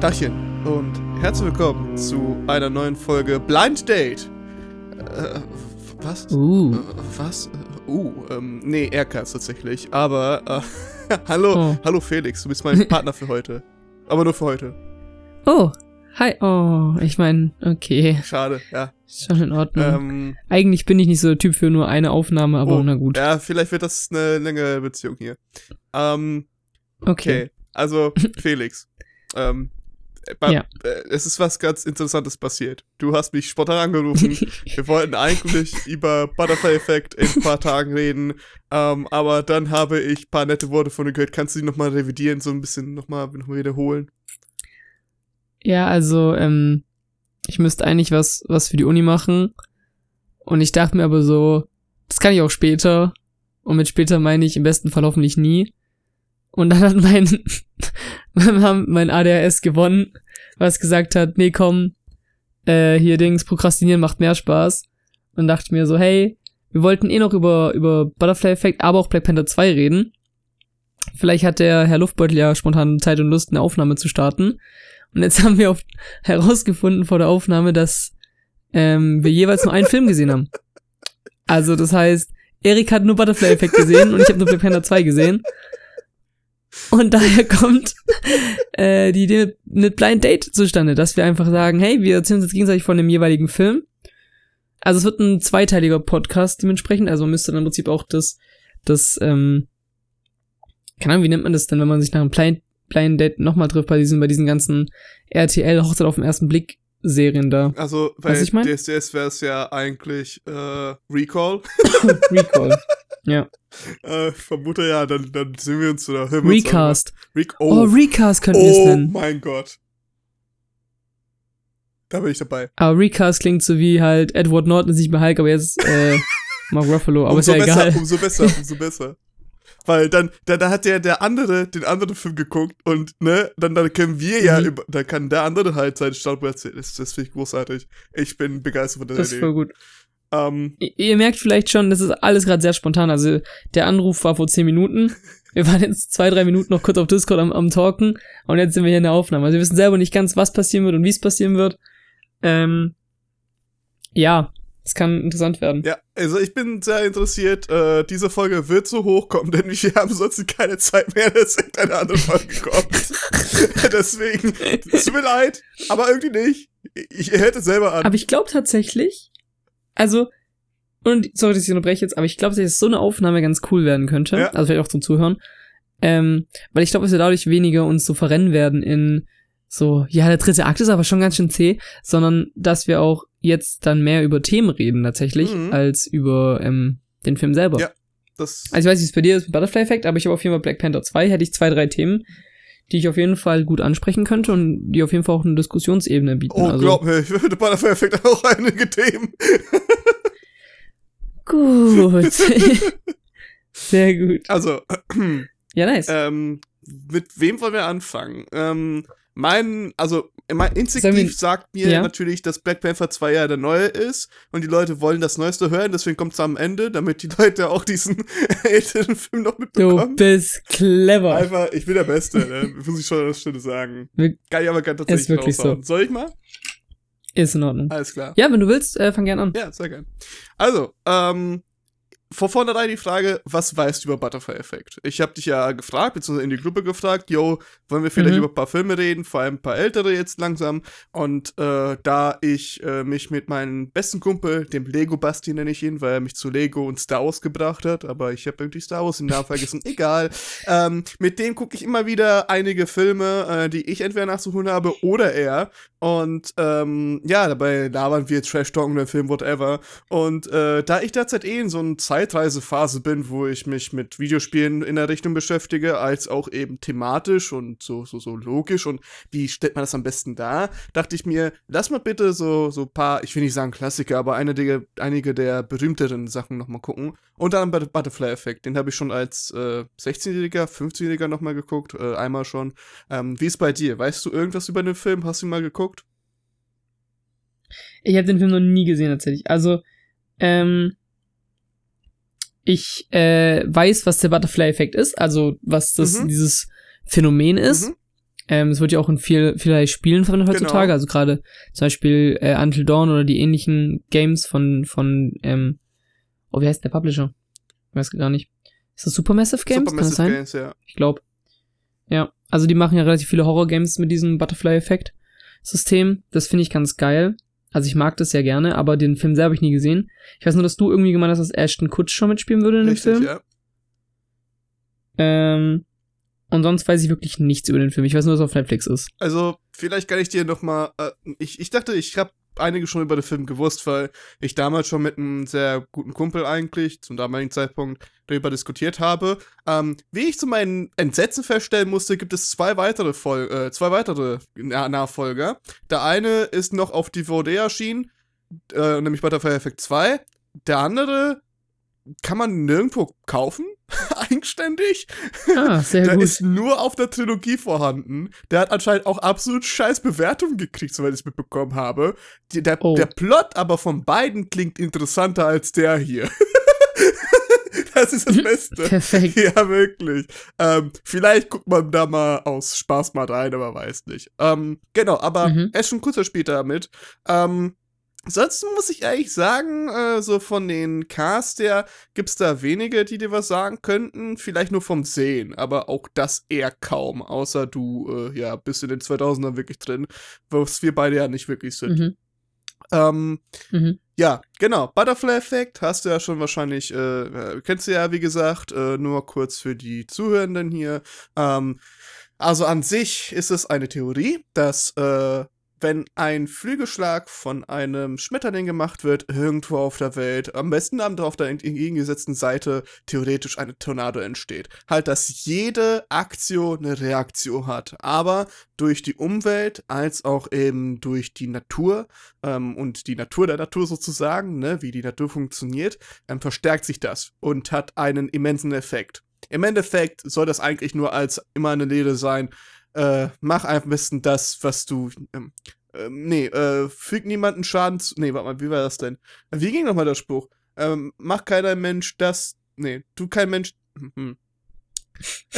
Dachchen und herzlich willkommen zu einer neuen Folge Blind Date. Äh, was? Uh. Äh, was? Äh, uh, ähm, nee, Aircuts tatsächlich. Aber, äh, hallo, Oh. hallo Felix, du bist mein Partner für heute. Aber nur für heute. Oh, hi. Oh, ich meine, okay, Schade, ja. ist schon in Ordnung. Ähm, Eigentlich bin ich nicht so der Typ für nur eine Aufnahme, aber oh, na gut. Ja, vielleicht wird das eine längere Beziehung hier. Ähm, Okay. okay. Also, Felix. Ähm, Ja. äh, es ist was ganz Interessantes passiert. Du hast mich spontan angerufen. Wir wollten eigentlich über Butterfly-Effekt in ein paar Tagen reden, ähm, aber dann habe ich ein paar nette Worte von dir gehört. Kannst du die nochmal revidieren, so ein bisschen nochmal noch mal wiederholen? Ja, also, ähm, ich müsste eigentlich was, was für die Uni machen. Und ich dachte mir aber so, das kann ich auch später. Und mit später meine ich im besten Fall hoffentlich nie. Und dann hat mein, mein ADHS gewonnen, was gesagt hat, nee, komm, äh, hier Dings, Prokrastinieren macht mehr Spaß. Und dachte mir so, hey, wir wollten eh noch über, über Butterfly Effect, aber auch Black Panther 2 reden. Vielleicht hat der Herr Luftbeutel ja spontan Zeit und Lust, eine Aufnahme zu starten. Und jetzt haben wir auf, herausgefunden vor der Aufnahme, dass ähm, wir jeweils nur einen Film gesehen haben. Also das heißt, Erik hat nur Butterfly Effect gesehen und ich habe nur Black Panther 2 gesehen. Und daher kommt äh, die Idee mit, mit Blind Date zustande, dass wir einfach sagen, hey, wir erzählen uns jetzt gegenseitig von dem jeweiligen Film. Also es wird ein zweiteiliger Podcast dementsprechend, also man müsste dann im Prinzip auch das, das, ähm, keine Ahnung, wie nennt man das denn, wenn man sich nach einem Blind, Blind Date nochmal trifft bei diesen, bei diesen ganzen RTL Hochzeit auf den ersten Blick Serien da. Also, bei Was ich mein? DSDS wäre es ja eigentlich äh, Recall. Recall. Ja. äh, ich vermute ja, dann, dann sehen wir uns oder hören wir Recast. uns. Rec Oh, oh, Recast könnten wir es oh nennen. mein Gott. Da bin ich dabei. Aber Recast klingt so wie halt Edward Norton ist nicht mehr Hulk, aber jetzt äh, Mark Ruffalo. Aber ist umso ja besser, egal. umso besser, umso besser. Weil dann, da, da hat der, der andere den anderen Film geguckt und, ne, dann, dann können wir ja, Mhm. über, dann kann der andere halt seine Staubruch erzählen. Das, das finde ich großartig. Ich bin begeistert von der Das ist voll gut. Ähm, Ihr merkt vielleicht schon, das ist alles gerade sehr spontan. Also der Anruf war vor zehn Minuten. Wir waren jetzt zwei, drei Minuten noch kurz auf Discord am, am Talken und jetzt sind wir hier in der Aufnahme. Also wir wissen selber nicht ganz, was passieren wird und wie es passieren wird. Ähm, ja, es kann interessant werden. ja, also ich bin sehr interessiert. Äh, diese Folge wird so hochkommen, denn wir haben sonst keine Zeit mehr, dass irgendeine andere Folge kommt. Deswegen, es tut mir leid, aber irgendwie nicht. Ich, ihr hört es selber an. Aber ich glaube tatsächlich, also, und sorry, dass ich unterbreche jetzt, aber ich glaube, dass so eine Aufnahme ganz cool werden könnte. Ja. Also vielleicht auch zum Zuhören. Ähm, weil ich glaube, dass wir dadurch weniger uns so verrennen werden in so, ja, der dritte Akt ist aber schon ganz schön zäh, sondern dass wir auch jetzt dann mehr über Themen reden tatsächlich, Mhm. als über ähm, den Film selber. Ja. das, Also ich weiß nicht, wie es bei dir ist mit Butterfly Effect, aber ich habe auf jeden Fall Black Panther 2, hätte ich zwei, drei Themen, die ich auf jeden Fall gut ansprechen könnte und die auf jeden Fall auch eine Diskussionsebene bieten. oh, also, glaub mir, ich würde der Perfekt auch einige Themen. Gut. Sehr gut. Also, Ja, nice. ähm, mit wem wollen wir anfangen? Ähm, mein, also, mein instinktiv wir- sagt mir Ja? natürlich, dass Black Panther 2 ja der neue ist und die Leute wollen das Neueste hören, deswegen kommt es am Ende, damit die Leute auch diesen älteren Film noch Du mitbekommen. bist clever. Einfach, ich bin der Beste, ne? muss ich schon an der Stelle sagen. Kann ich aber ganz tatsächlich Ist wirklich raushauen. Soll ich mal? Ist in Ordnung. Alles klar. Ja, wenn du willst, äh, fang gern an. Ja, sehr gern. Also, ähm, vor vornherein die Frage, was weißt du über Butterfly-Effekt? Ich habe dich ja gefragt, beziehungsweise in die Gruppe gefragt, yo, wollen wir vielleicht Mhm. über ein paar Filme reden, vor allem ein paar ältere jetzt langsam. Und äh, da ich äh, mich mit meinem besten Kumpel, dem Lego-Basti nenne ich ihn, weil er mich zu Lego und Star Wars gebracht hat, aber ich habe irgendwie Star Wars im Namen vergessen, egal. Ähm, mit dem gucke ich immer wieder einige Filme, äh, die ich entweder nachzuholen habe oder er. Und ähm, ja, dabei labern wir Trash-Talken, den Film, whatever. Und äh, da ich derzeit eh in so einer Zeitreisephase bin, wo ich mich mit Videospielen in der Richtung beschäftige, als auch eben thematisch und so, so, so logisch und wie stellt man das am besten dar, dachte ich mir, lass mal bitte so, so paar, ich will nicht sagen Klassiker, aber eine der, einige der berühmteren Sachen nochmal gucken. Und dann bei Butterfly-Effekt, den habe ich schon als äh, 16-Jähriger, 15-Jähriger nochmal geguckt, äh, einmal schon. Ähm, wie ist bei dir? Weißt du irgendwas über den Film? Hast du ihn mal geguckt? Ich habe den Film noch nie gesehen, tatsächlich. Also, ähm, ich äh, weiß, was der Butterfly-Effekt ist, also was das Mhm. dieses Phänomen ist. Mhm. Ähm, es wird ja auch in viel, vielerlei Spielen verwendet Genau. heutzutage. Also gerade zum Beispiel äh, Until Dawn oder die ähnlichen Games von, von ähm, oh, wie heißt der Publisher? Ich weiß gar nicht. Ist das Supermassive Games? Kann das Supermassive sein? Games, ja. Ich glaube. Ja, also die machen ja relativ viele Horror-Games mit diesem Butterfly-Effekt-System. Das finde ich ganz geil. Also ich mag das ja gerne, aber den Film selber habe ich nie gesehen. Ich weiß nur, dass du irgendwie gemeint hast, dass Ashton Kutcher mitspielen würde in dem Richtig, Film. ja. Ähm, und sonst weiß ich wirklich nichts über den Film. Ich weiß nur, dass er auf Netflix ist. Also, vielleicht kann ich dir noch mal, äh, ich, ich dachte, ich habe einige schon über den Film gewusst, weil ich damals schon mit einem sehr guten Kumpel eigentlich, zum damaligen Zeitpunkt, darüber diskutiert habe. Ähm, wie ich zu meinem Entsetzen feststellen musste, gibt es zwei weitere, Fol äh, zwei weitere Na Nachfolger. Der eine ist noch auf DVD erschienen, äh, nämlich Butterfly Effect 2. Der andere kann man nirgendwo kaufen, eigenständig. Ah, sehr Der gut. ist nur auf der Trilogie vorhanden. Der hat anscheinend auch absolut scheiß Bewertungen gekriegt, soweit ich es mitbekommen habe. Die, der, Oh. der Plot aber von beiden klingt interessanter als der hier. das ist das Beste. Perfekt. Ja, wirklich. Ähm, vielleicht guckt man da mal aus Spaß mal rein, aber weiß nicht. Ähm, genau, aber Mhm. Ashton Kutcher spielt da mit. Ähm, sonst muss ich eigentlich sagen, äh, so von den Cast her gibt's da wenige, die dir was sagen könnten. Vielleicht nur vom Sehen, aber auch das eher kaum. Außer du, äh, ja, bist in den 2000ern wirklich drin, was wir beide ja nicht wirklich sind. Mhm. Ähm, Mhm. ja, genau. Butterfly-Effekt hast du ja schon wahrscheinlich, äh, äh, kennst du ja, wie gesagt, äh, nur kurz für die Zuhörenden hier. Ähm, also an sich ist es eine Theorie, dass äh, wenn ein Flügelschlag von einem Schmetterling gemacht wird, irgendwo auf der Welt, am besten dann auf der entgegengesetzten Seite theoretisch eine Tornado entsteht. Halt, dass jede Aktion eine Reaktion hat, aber durch die Umwelt als auch eben durch die Natur ähm, und die Natur der Natur sozusagen, ne, wie die Natur funktioniert, ähm, verstärkt sich das und hat einen immensen Effekt. Im Endeffekt soll das eigentlich nur als immer eine Lehre sein, äh, mach am besten das, was du, ähm, ähm, nee, äh, füg niemanden Schaden zu, nee, warte mal, wie war das denn? Wie ging nochmal der Spruch? Ähm, mach keiner Mensch das, nee, tu kein Mensch, hm.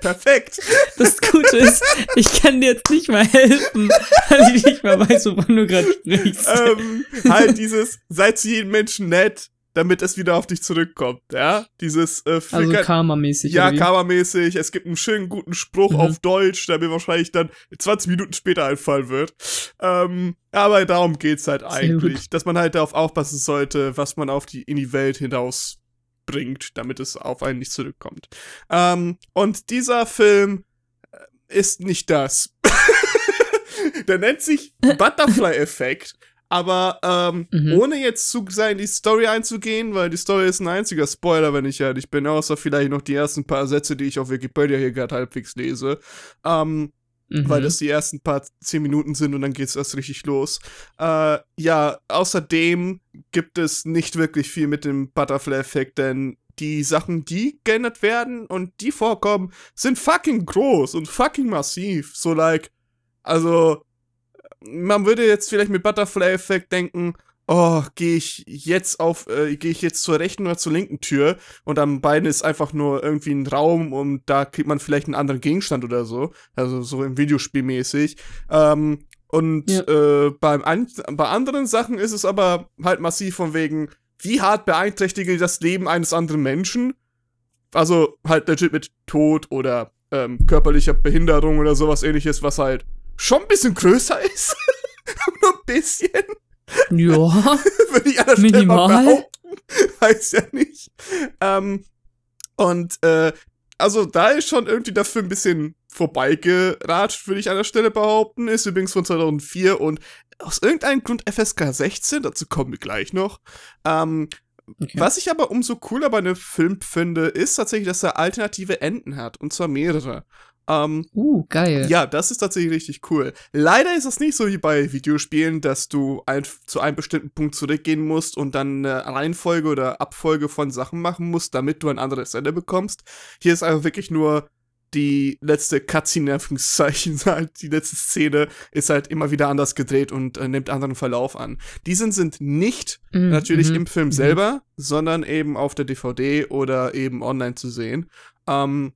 Perfekt. Das Gute ist, ich kann dir jetzt nicht mal helfen, weil ich nicht mal weiß, wovon du gerade sprichst. ähm, halt dieses, seid zu jedem Menschen nett, damit es wieder auf dich zurückkommt, ja? Dieses, äh, also Flicker- Karma-mäßig. ja? Karma-mäßig, es gibt einen schönen guten Spruch Mhm. auf Deutsch, der mir wahrscheinlich dann 20 Minuten später einfallen wird. Ähm, aber darum geht's halt eigentlich, dass man halt darauf aufpassen sollte, was man auf die, in die Welt hinaus bringt, damit es auf einen nicht zurückkommt. Ähm, und dieser Film äh, ist nicht das. der nennt sich Butterfly-Effekt. Aber ähm, Mhm. ohne jetzt zu sehr in die Story einzugehen, weil die Story ist ein einziger Spoiler, wenn ich ehrlich bin, außer vielleicht noch die ersten paar Sätze, die ich auf Wikipedia hier gerade halbwegs lese. Ähm, Mhm. weil das die ersten paar zehn Minuten sind und dann geht's erst richtig los. Äh, ja, außerdem gibt es nicht wirklich viel mit dem Butterfly-Effekt, denn die Sachen, die geändert werden und die vorkommen, sind fucking groß und fucking massiv. So like, also, man würde jetzt vielleicht mit Butterfly-Effekt denken, oh, gehe ich jetzt auf, äh, gehe ich jetzt zur rechten oder zur linken Tür und am Bein ist einfach nur irgendwie ein Raum und da kriegt man vielleicht einen anderen Gegenstand oder so. Also so im Videospiel mäßig. Ähm, und Ja. äh, beim an bei anderen Sachen ist es aber halt massiv von wegen, wie hart beeinträchtige das Leben eines anderen Menschen? Also halt legit mit Tod oder ähm, körperlicher Behinderung oder sowas ähnliches, was halt schon ein bisschen größer ist. Nur ein bisschen. Ja, Würde ich an der Stelle mal Minimal. behaupten. Weiß ja nicht. Ähm, und äh, also da ist schon irgendwie dafür ein bisschen vorbeigeratscht, würde ich an der Stelle behaupten. Ist übrigens von 2004 und aus irgendeinem Grund FSK 16, dazu kommen wir gleich noch. Ähm, Okay. Was ich aber umso cooler bei einem Film finde, ist tatsächlich, dass er alternative Enden hat. Und zwar mehrere. Ähm, uh, geil. ja, das ist tatsächlich richtig cool. Leider ist es nicht so wie bei Videospielen, dass du ein, zu einem bestimmten Punkt zurückgehen musst und dann eine Reihenfolge oder Abfolge von Sachen machen musst, damit du ein anderes Ende bekommst. Hier ist einfach wirklich nur die letzte Cutscene, in Anführungszeichen, halt, die letzte Szene ist halt immer wieder anders gedreht und äh, nimmt anderen Verlauf an. Diese sind nicht Mhm, natürlich im Film mhm. selber, sondern eben auf der DVD oder eben online zu sehen. Ähm,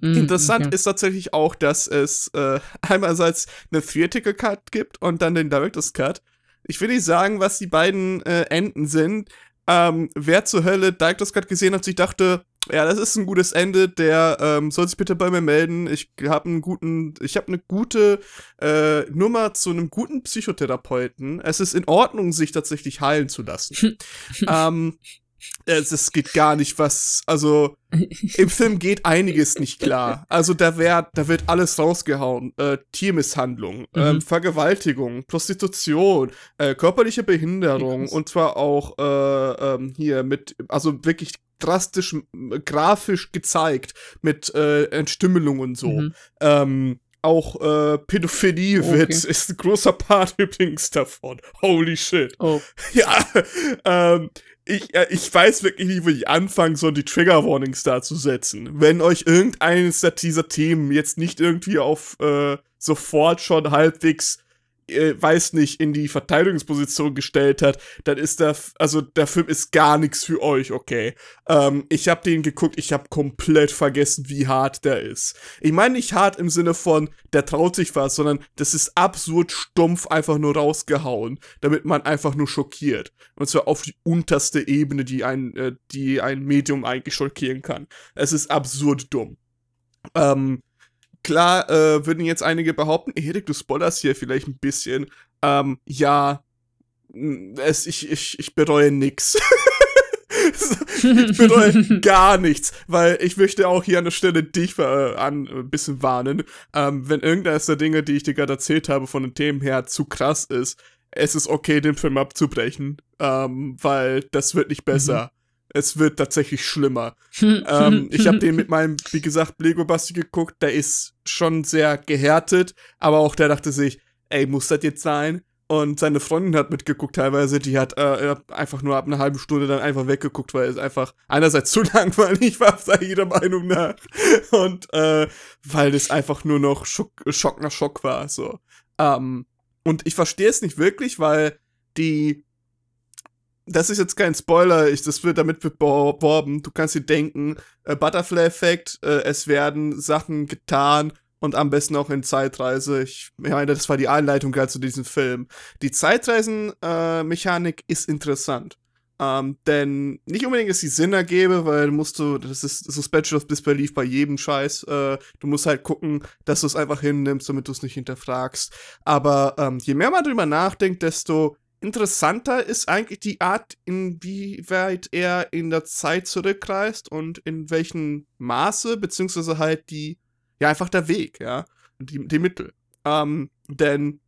Mm, Interessant okay. ist tatsächlich auch, dass es äh, einerseits eine Theatrical Cut gibt und dann den Director's Cut. Ich will nicht sagen, was die beiden äh, Enden sind. Ähm, wer zur Hölle Director's Cut gesehen hat, sich dachte, ja, das ist ein gutes Ende. Der ähm, soll sich bitte bei mir melden. Ich habe einen guten, ich habe eine gute äh, Nummer zu einem guten Psychotherapeuten. Es ist in Ordnung, sich tatsächlich heilen zu lassen. ähm, es, es geht gar nicht was, also im Film geht einiges nicht klar. Also da, wär, da wird alles rausgehauen. Äh, Tiermisshandlung, mhm. ähm, Vergewaltigung, Prostitution, äh, körperliche Behinderung und zwar auch äh, ähm, hier mit, also wirklich drastisch grafisch gezeigt mit äh, Entstümmelung und so. Mhm. Ähm, auch äh, Pädophilie okay. wird, ist ein großer Part übrigens davon. Holy shit. Oh. Ja, ähm, ich, äh, ich weiß wirklich nicht, wo ich anfangen soll, die Trigger Warnings da zu setzen. Wenn euch irgendeines dieser Themen jetzt nicht irgendwie auf äh, sofort schon halbwegs äh, weiß nicht, in die Verteidigungsposition gestellt hat, dann ist der, also der Film ist gar nichts für euch, okay. Ähm, ich habe den geguckt, ich habe komplett vergessen, wie hart der ist. Ich meine nicht hart im Sinne von, der traut sich was, sondern das ist absurd stumpf einfach nur rausgehauen, damit man einfach nur schockiert. Und zwar auf die unterste Ebene, die ein, äh, die ein Medium eigentlich schockieren kann. Es ist absurd dumm. Ähm, Klar äh, würden jetzt einige behaupten, Erik, du spoilerst hier vielleicht ein bisschen. Ähm, ja, es, ich, ich, ich bereue nix. ich bereue gar nichts, weil ich möchte auch hier an der Stelle dich äh, an, ein bisschen warnen. Ähm, wenn irgendeines der Dinge, die ich dir gerade erzählt habe, von den Themen her zu krass ist, es ist okay, den Film abzubrechen, ähm, weil das wird nicht besser. Es wird tatsächlich schlimmer. ähm, ich habe den mit meinem, wie gesagt, Lego Basti geguckt, der ist schon sehr gehärtet, aber auch der dachte sich, ey, muss das jetzt sein? Und seine Freundin hat mitgeguckt teilweise, die hat äh, einfach nur ab einer halben Stunde dann einfach weggeguckt, weil es einfach einerseits zu langweilig war, sei jeder Meinung nach. Und äh, weil es einfach nur noch Schock, Schock nach Schock war. So. Ähm, und ich verstehe es nicht wirklich, weil die das ist jetzt kein Spoiler, ich, das wird damit beworben. Du kannst dir denken, äh, Butterfly-Effekt, äh, es werden Sachen getan und am besten auch in Zeitreise. Ich meine, das war die Einleitung gerade zu diesem Film. Die Zeitreisen-Mechanik äh, ist interessant. Ähm, denn nicht unbedingt ist die Sinn ergebe, weil musst du, das ist Suspension of Disbelief bei jedem Scheiß. Äh, du musst halt gucken, dass du es einfach hinnimmst, damit du es nicht hinterfragst. Aber ähm, je mehr man drüber nachdenkt, desto interessanter ist eigentlich die Art, inwieweit er in der Zeit zurückreist und in welchem Maße, beziehungsweise halt die, ja, einfach der Weg, ja, die, die Mittel. Ähm, denn,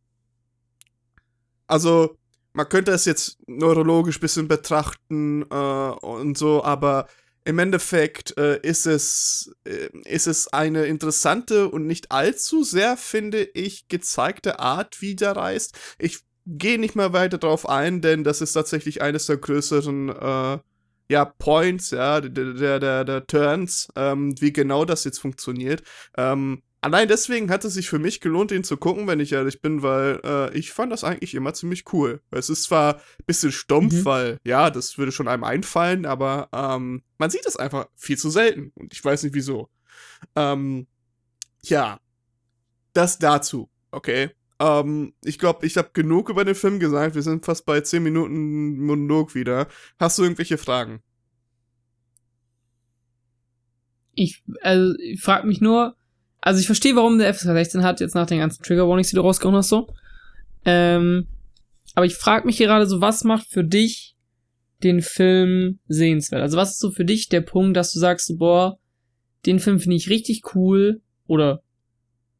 also, man könnte es jetzt neurologisch bisschen betrachten äh, und so, aber im Endeffekt äh, ist es äh, ist es eine interessante und nicht allzu sehr finde ich gezeigte Art, wie der reist. Ich gehe nicht mehr weiter drauf ein, denn das ist tatsächlich eines der größeren äh, ja, Points, ja, der, der, der, der Turns, ähm, wie genau das jetzt funktioniert. Ähm, allein deswegen hat es sich für mich gelohnt, ihn zu gucken, wenn ich ehrlich bin, weil äh, ich fand das eigentlich immer ziemlich cool. Es ist zwar ein bisschen stumpf, mhm. weil, ja, das würde schon einem einfallen, aber ähm, man sieht es einfach viel zu selten und ich weiß nicht wieso. Ähm, ja, das dazu, okay? Ähm, ich glaube, ich habe genug über den Film gesagt. Wir sind fast bei 10 Minuten Monolog wieder. Hast du irgendwelche Fragen? Ich, also, ich frage mich nur, also ich verstehe, warum der FSK 16 hat, jetzt nach den ganzen Trigger Warnings, die du rausgehauen hast, so. Ähm, aber ich frage mich gerade so, was macht für dich den Film sehenswert? Also was ist so für dich der Punkt, dass du sagst, so, boah, den Film finde ich richtig cool oder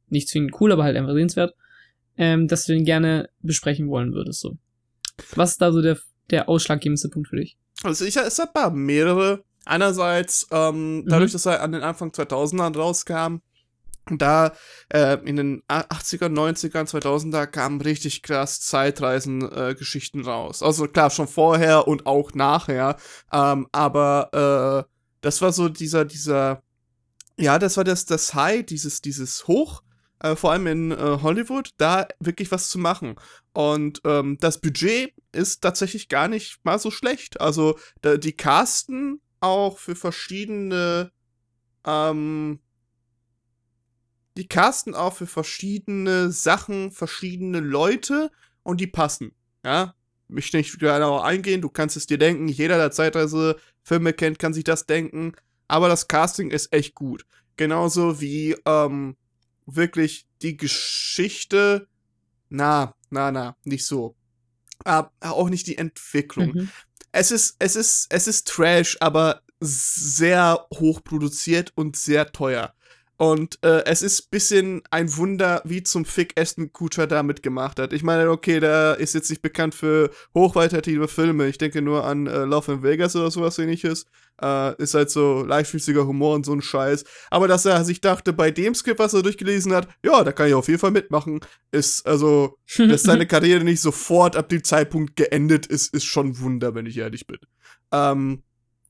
nicht zwingend cool, aber halt einfach sehenswert ähm, dass du den gerne besprechen wollen würdest. So. Was ist da so der, der ausschlaggebendste Punkt für dich? Also ich, es hat paar mehrere. Einerseits, ähm, dadurch, mhm. dass er an den Anfang 2000ern rauskam, da äh, in den 80er, 90er, 2000er kamen richtig krass Zeitreisen-Geschichten äh, raus. Also klar, schon vorher und auch nachher. Ähm, aber äh, das war so dieser, dieser, ja, das war das, das High, dieses, dieses Hoch äh, vor allem in äh, Hollywood, da wirklich was zu machen. Und ähm, das Budget ist tatsächlich gar nicht mal so schlecht. Also da, die casten auch für verschiedene ähm, die casten auch für verschiedene Sachen, verschiedene Leute und die passen. Ja, mich nicht genau eingehen, du kannst es dir denken, jeder, der Zeitreise Filme kennt, kann sich das denken, aber das Casting ist echt gut. Genauso wie ähm, wirklich die Geschichte, na, na, na, nicht so. Aber auch nicht die Entwicklung. Mhm. Es ist, es ist, es ist Trash, aber sehr hoch produziert und sehr teuer. Und äh, es ist bisschen ein Wunder, wie zum Fick Aston Kutcher damit gemacht hat. Ich meine, okay, der ist jetzt nicht bekannt für hochqualitative Filme. Ich denke nur an äh, Love in Vegas oder sowas ähnliches. Äh, ist halt so leichtfüßiger Humor und so ein Scheiß. Aber dass er sich dachte, bei dem Skript, was er durchgelesen hat, ja, da kann ich auf jeden Fall mitmachen, ist also, dass seine Karriere nicht sofort ab dem Zeitpunkt geendet ist, ist schon ein Wunder, wenn ich ehrlich bin. Ähm,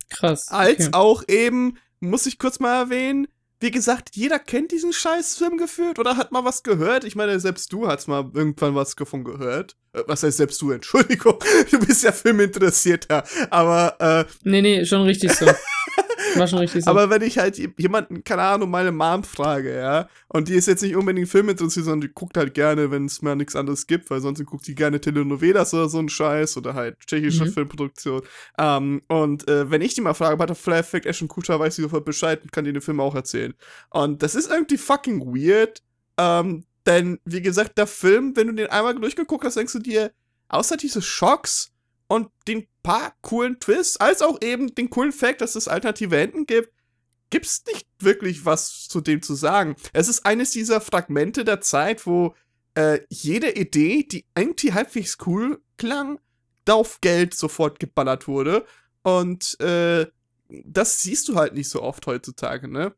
Krass. als okay. auch eben, muss ich kurz mal erwähnen, wie gesagt, jeder kennt diesen Scheißfilm gefühlt oder hat mal was gehört. Ich meine, selbst du hast mal irgendwann was davon gehört. Äh, was heißt selbst du? Entschuldigung, du bist ja filminteressierter. Aber, äh, Nee, nee, schon richtig so. War schon richtig so. aber wenn ich halt jemanden, keine Ahnung, meine Mom frage, ja, und die ist jetzt nicht unbedingt filminteressiert, sondern die guckt halt gerne, wenn es mal nichts anderes gibt, weil sonst guckt die gerne Telenovelas oder so ein Scheiß oder halt tschechische Mhm. Filmproduktion. Ähm, und äh, wenn ich die mal frage, Butterfly Effect, Ashton Kutcher, weiß sie sofort Bescheid und kann dir den Film auch erzählen. Und das ist irgendwie fucking weird, ähm, denn, wie gesagt, der Film, wenn du den einmal durchgeguckt hast, denkst du dir, außer diese Schocks und den paar coolen Twists, als auch eben den coolen Fact, dass es alternative Enden gibt, gibt's nicht wirklich was zu dem zu sagen. Es ist eines dieser Fragmente der Zeit, wo äh, jede Idee, die irgendwie halbwegs cool klang, auf Geld sofort geballert wurde. Und äh, das siehst du halt nicht so oft heutzutage, ne?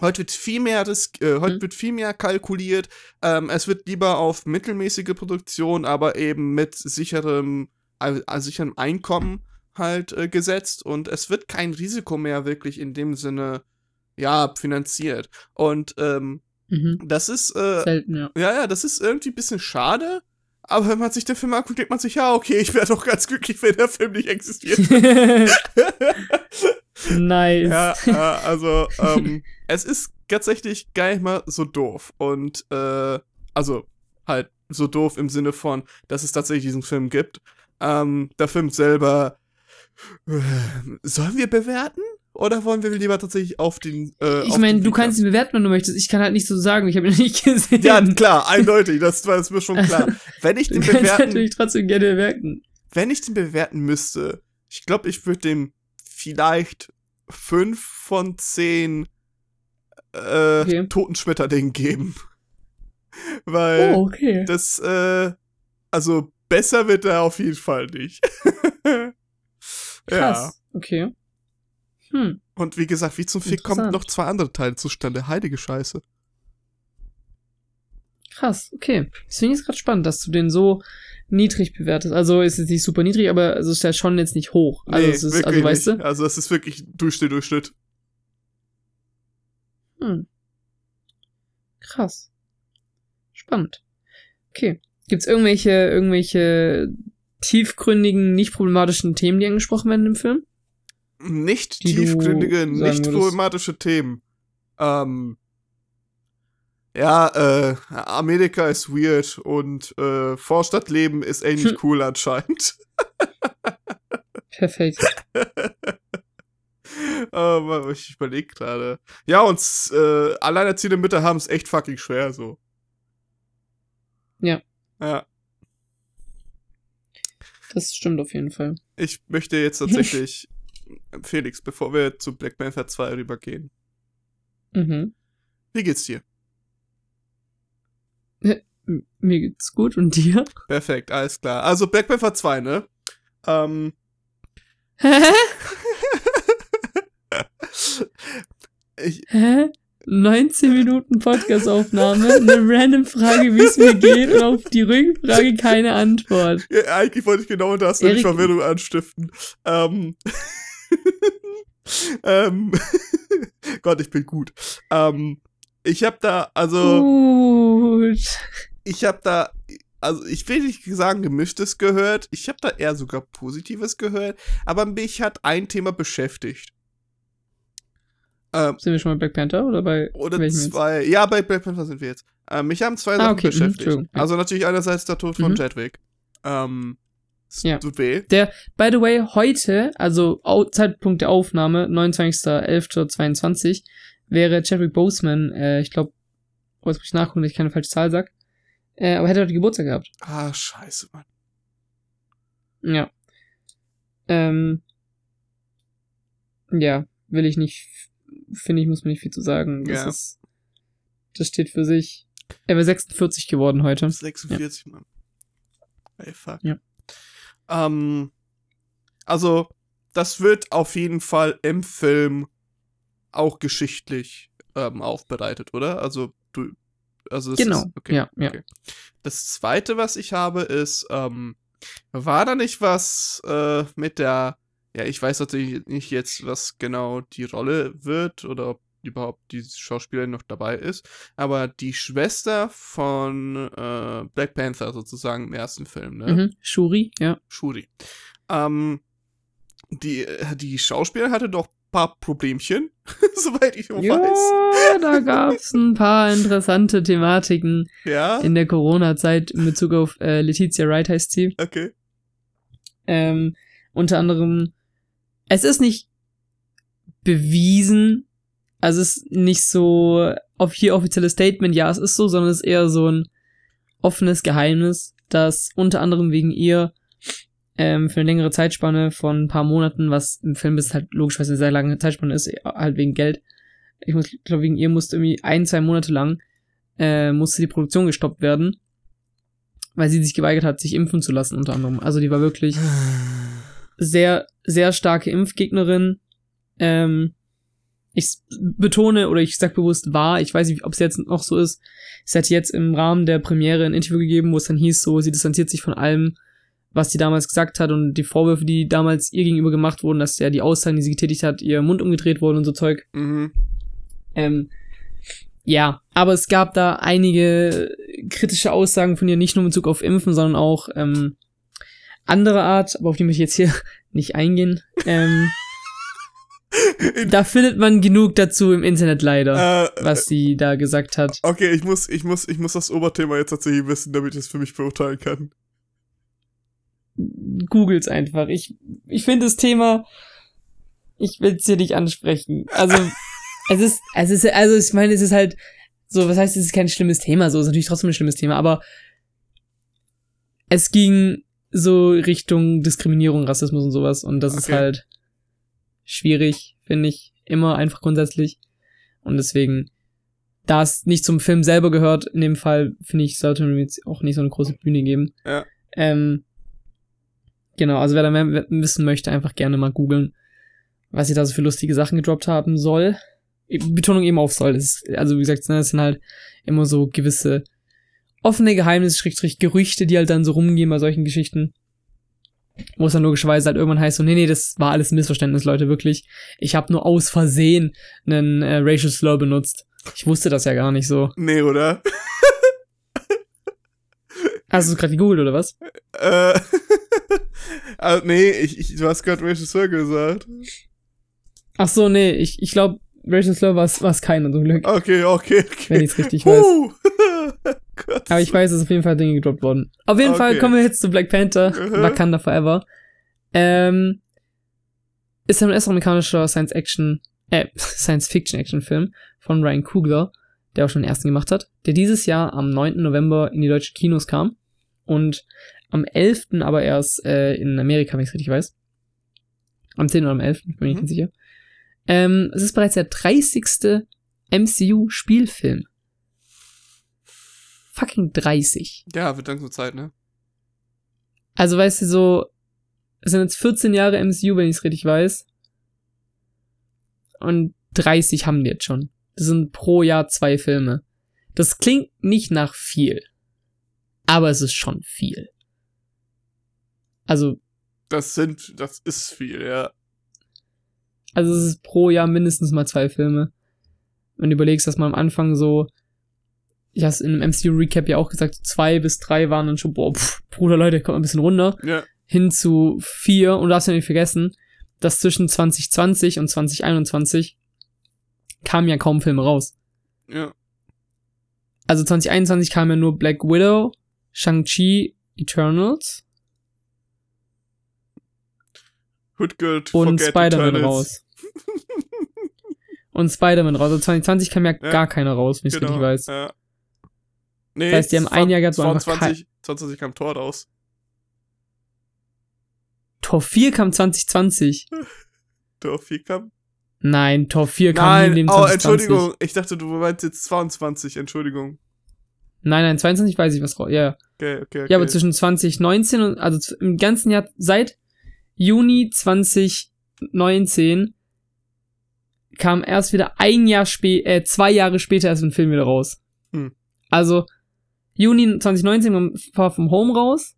Heute wird viel mehr, risk äh, heute Mhm. wird viel mehr kalkuliert. Ähm, es wird lieber auf mittelmäßige Produktion, aber eben mit sicherem, äh, äh, sicherem Einkommen halt äh, gesetzt. Und es wird kein Risiko mehr wirklich in dem Sinne, ja, finanziert. Und ähm, mhm. das ist, äh, Selten, ja. ja, ja, das ist irgendwie ein bisschen schade. Aber wenn man sich den Film anguckt, denkt man sich, ja, okay, ich wäre doch ganz glücklich, wenn der Film nicht existiert. nice. ja, ja, also, ähm, es ist tatsächlich gar nicht mal so doof. Und, äh, also, halt so doof im Sinne von, dass es tatsächlich diesen Film gibt. Ähm, der Film selber, äh, sollen wir bewerten? Oder wollen wir lieber tatsächlich auf den, äh, ich meine, du kannst ihn bewerten, wenn du möchtest. Ich kann halt nicht so sagen, ich habe ihn nicht gesehen. Ja, klar, eindeutig, das war das ist mir schon klar. Wenn ich du den kannst bewerten natürlich trotzdem gerne bewerten. wenn ich den bewerten müsste, ich glaube, ich würde dem vielleicht fünf von zehn äh, Okay. toten Schmetterlingen geben. Weil Oh, okay. das, äh, also besser wird er auf jeden Fall nicht. ja. Krass. Okay. Hm. Und wie gesagt, wie zum Fick kommen noch zwei andere Teile zustande. Heilige Scheiße. Krass, okay. Das finde ich jetzt gerade spannend, dass du den so niedrig bewertest. Also ist jetzt nicht super niedrig, aber es ist ja schon jetzt nicht hoch. Also es ist, also weißt nicht. du? Also das ist wirklich Durchschnitt, Durchschnitt. Hm. Krass. Spannend. Okay. Gibt's irgendwelche, irgendwelche tiefgründigen, nicht problematischen Themen, die angesprochen werden im Film? Nicht tiefgründige, nicht problematische Themen. Ähm, ja, äh, Amerika ist weird und äh, Vorstadtleben ist ähnlich Hm. cool anscheinend. Perfekt. Aber ich überlege gerade. Ja, und äh, alleinerziehende Mütter haben es echt fucking schwer so. Ja. Ja. Das stimmt auf jeden Fall. Ich möchte jetzt tatsächlich, Felix, bevor wir zu Black Panther 2 rübergehen. Mhm. Wie geht's dir? Mir geht's gut und dir? Perfekt, alles klar. Also Black Panther 2, ne? Ähm, Hä? ich, Hä? 19 Minuten Podcastaufnahme, eine random Frage, wie es mir geht und auf die Rückfrage keine Antwort. ja, eigentlich wollte ich genau das, nämlich Erik- Verwirrung anstiften. Ähm, ähm, Gott, ich bin gut. Ähm, ich hab da, also, Gut. ich hab da, also ich will nicht sagen gemischtes gehört, ich hab da eher sogar Positives gehört, aber mich hat ein Thema beschäftigt. Ähm, Sind wir schon bei Black Panther oder bei oder welchem jetzt? zwei. Ja, bei Black Panther sind wir jetzt. Ähm, mich haben zwei Ah, Sachen okay, mhm, beschäftigt. Ja. Also natürlich einerseits der Tod von Mhm. Chadwick. Ähm, Ja. tut weh. Der, by the way, heute, also Zeitpunkt der Aufnahme, 29.11.22, wäre Chadwick Boseman, äh, ich glaube, oh, jetzt muss ich nachgucken, dass ich keine falsche Zahl sag, äh, aber hätte heute Geburtstag gehabt. Ah, scheiße, Mann. Ja. Ähm, ja, will ich nicht, finde ich, muss man nicht viel zu sagen. Das Ja. ist, das steht für sich. Er wäre 46 geworden heute. 46, Mann. Ey, fuck. Ja. Ähm, also, das wird auf jeden Fall im Film auch geschichtlich ähm, aufbereitet, oder? Also, du. Also das Genau, Ist, okay, ja, ja. okay. Das zweite, was ich habe, ist, ähm, war da nicht was äh, mit der. Ja, ich weiß natürlich nicht jetzt, was genau die Rolle wird oder ob überhaupt die Schauspielerin noch dabei ist. Aber die Schwester von äh, Black Panther sozusagen im ersten Film, ne? Mhm. Shuri, ja. Shuri. Ähm, die, die Schauspielerin hatte doch ein paar Problemchen, soweit ich weiß. Ja, da gab's ein paar interessante Thematiken Ja, in der Corona-Zeit in Bezug auf äh, Letizia Wright heißt sie. okay. Ähm, unter anderem, es ist nicht bewiesen, also es ist nicht so auf hier offizielles Statement, ja, es ist so, sondern es ist eher so ein offenes Geheimnis, dass unter anderem wegen ihr ähm, für eine längere Zeitspanne von ein paar Monaten, was im Film ist halt logischerweise eine sehr lange Zeitspanne ist, halt wegen Geld. Ich muss, glaube wegen ihr musste irgendwie ein, zwei Monate lang äh, musste die Produktion gestoppt werden, weil sie sich geweigert hat, sich impfen zu lassen, unter anderem. Also die war wirklich sehr, sehr starke Impfgegnerin. Ähm, ich betone oder ich sag bewusst war, ich weiß nicht, ob es jetzt noch so ist. Es hat jetzt im Rahmen der Premiere ein Interview gegeben, wo es dann hieß, so, sie distanziert sich von allem, was sie damals gesagt hat und die Vorwürfe, die damals ihr gegenüber gemacht wurden, dass ja die Aussagen, die sie getätigt hat, ihr Mund umgedreht wurden und so Zeug. Mhm. Ähm, ja, aber es gab da einige kritische Aussagen von ihr, nicht nur in Bezug auf Impfen, sondern auch ähm, andere Art, aber auf die möchte ich jetzt hier nicht eingehen. Ähm, da findet man genug dazu im Internet leider, Äh, was sie da gesagt hat. okay, ich muss, ich muss, ich muss das Oberthema jetzt tatsächlich wissen, damit ich es für mich beurteilen kann. Googles einfach. Ich, ich finde das Thema, ich will es hier nicht ansprechen. Also, es ist, es ist, also ich meine, es ist halt so, was heißt, es ist kein schlimmes Thema, so ist natürlich trotzdem ein schlimmes Thema, aber es ging so Richtung Diskriminierung, Rassismus und sowas und das ist Okay. halt schwierig, finde ich, immer einfach grundsätzlich und deswegen, da es nicht zum Film selber gehört, in dem Fall, finde ich, sollte man jetzt auch nicht so eine große Bühne geben. Ja. Ähm, genau, also wer da mehr wissen möchte, einfach gerne mal googeln, was sie da so für lustige Sachen gedroppt haben soll. Betonung eben auf soll. Das ist, also wie gesagt, ne, das sind halt immer so gewisse offene Geheimnisse, Schrägstrich Gerüchte, die halt dann so rumgehen bei solchen Geschichten. Wo es dann logischerweise halt irgendwann heißt so, nee, nee, das war alles ein Missverständnis, Leute, wirklich. Ich habe nur aus Versehen einen äh, Racial Slur benutzt. Ich wusste das ja gar nicht so. Nee, oder? Hast du es gerade gegoogelt, oder was? äh, also, nee, ich, ich, du hast gerade Regisseur gesagt. Ach so, nee, ich, ich glaube, Racial Slur war es keiner zum Glück, Okay, okay, okay. wenn ich es richtig weiß. Puh. Gott. Aber ich weiß, es ist auf jeden Fall Dinge gedroppt worden. Auf jeden Fall Okay. kommen wir jetzt zu Black Panther. Wakanda Forever. Ähm, ist ein US-amerikanischer Science-Action, äh, Science-Fiction-Action-Film von Ryan Coogler, der auch schon den ersten gemacht hat, der dieses Jahr am 9. November in die deutschen Kinos kam und am 11. aber erst äh, in Amerika, wenn ich es richtig weiß. Am 10. oder am 11. bin ich Mhm. nicht sicher. Ähm, es ist bereits der 30. MCU-Spielfilm. Fucking 30. Ja, wird langsam Zeit, ne? Also weißt du, so, es sind jetzt 14 Jahre MCU, wenn ich es richtig weiß. Und 30 haben die jetzt schon. Das sind pro Jahr zwei Filme. Das klingt nicht nach viel. Aber es ist schon viel. Also, Das sind, das ist viel, ja. Also es ist pro Jahr mindestens mal zwei Filme. Wenn du überlegst, dass man am Anfang so, ich hab's in einem MCU-Recap ja auch gesagt, zwei bis drei waren dann schon, boah, pff, Bruder, Leute, kommt ein bisschen runter. Ja. hin zu vier und du darfst ja nicht vergessen, dass zwischen 2020 und 2021 kamen ja kaum Filme raus. Ja. Also 2021 kam ja nur Black Widow, Shang-Chi, Eternals Hood Girl und Spider-Man raus. Und Spider-Man raus. Also 2020 kam ja, Ja. gar keiner raus, wenn ich Genau. richtig weiß. Ja. Nee, Das heißt, die haben ein Jahr gehabt, wo einfach 22, 22 kam Tor raus. Tor 4 kam 2020. Tor 4 kam. Nein, Tor 4 kam im Nein, Leben oh, 2020. Entschuldigung. Ich dachte, du meinst jetzt 22. Entschuldigung. Nein, nein, 22 weiß ich was raus. Ja, ja. Okay, okay, okay. Ja, aber zwischen 2019 und, also im ganzen Jahr, seit Juni 2019 kam erst wieder ein Jahr später, äh, zwei Jahre später erst ein Film wieder raus. Hm. Also, Juni 2019 kam Far From Home raus.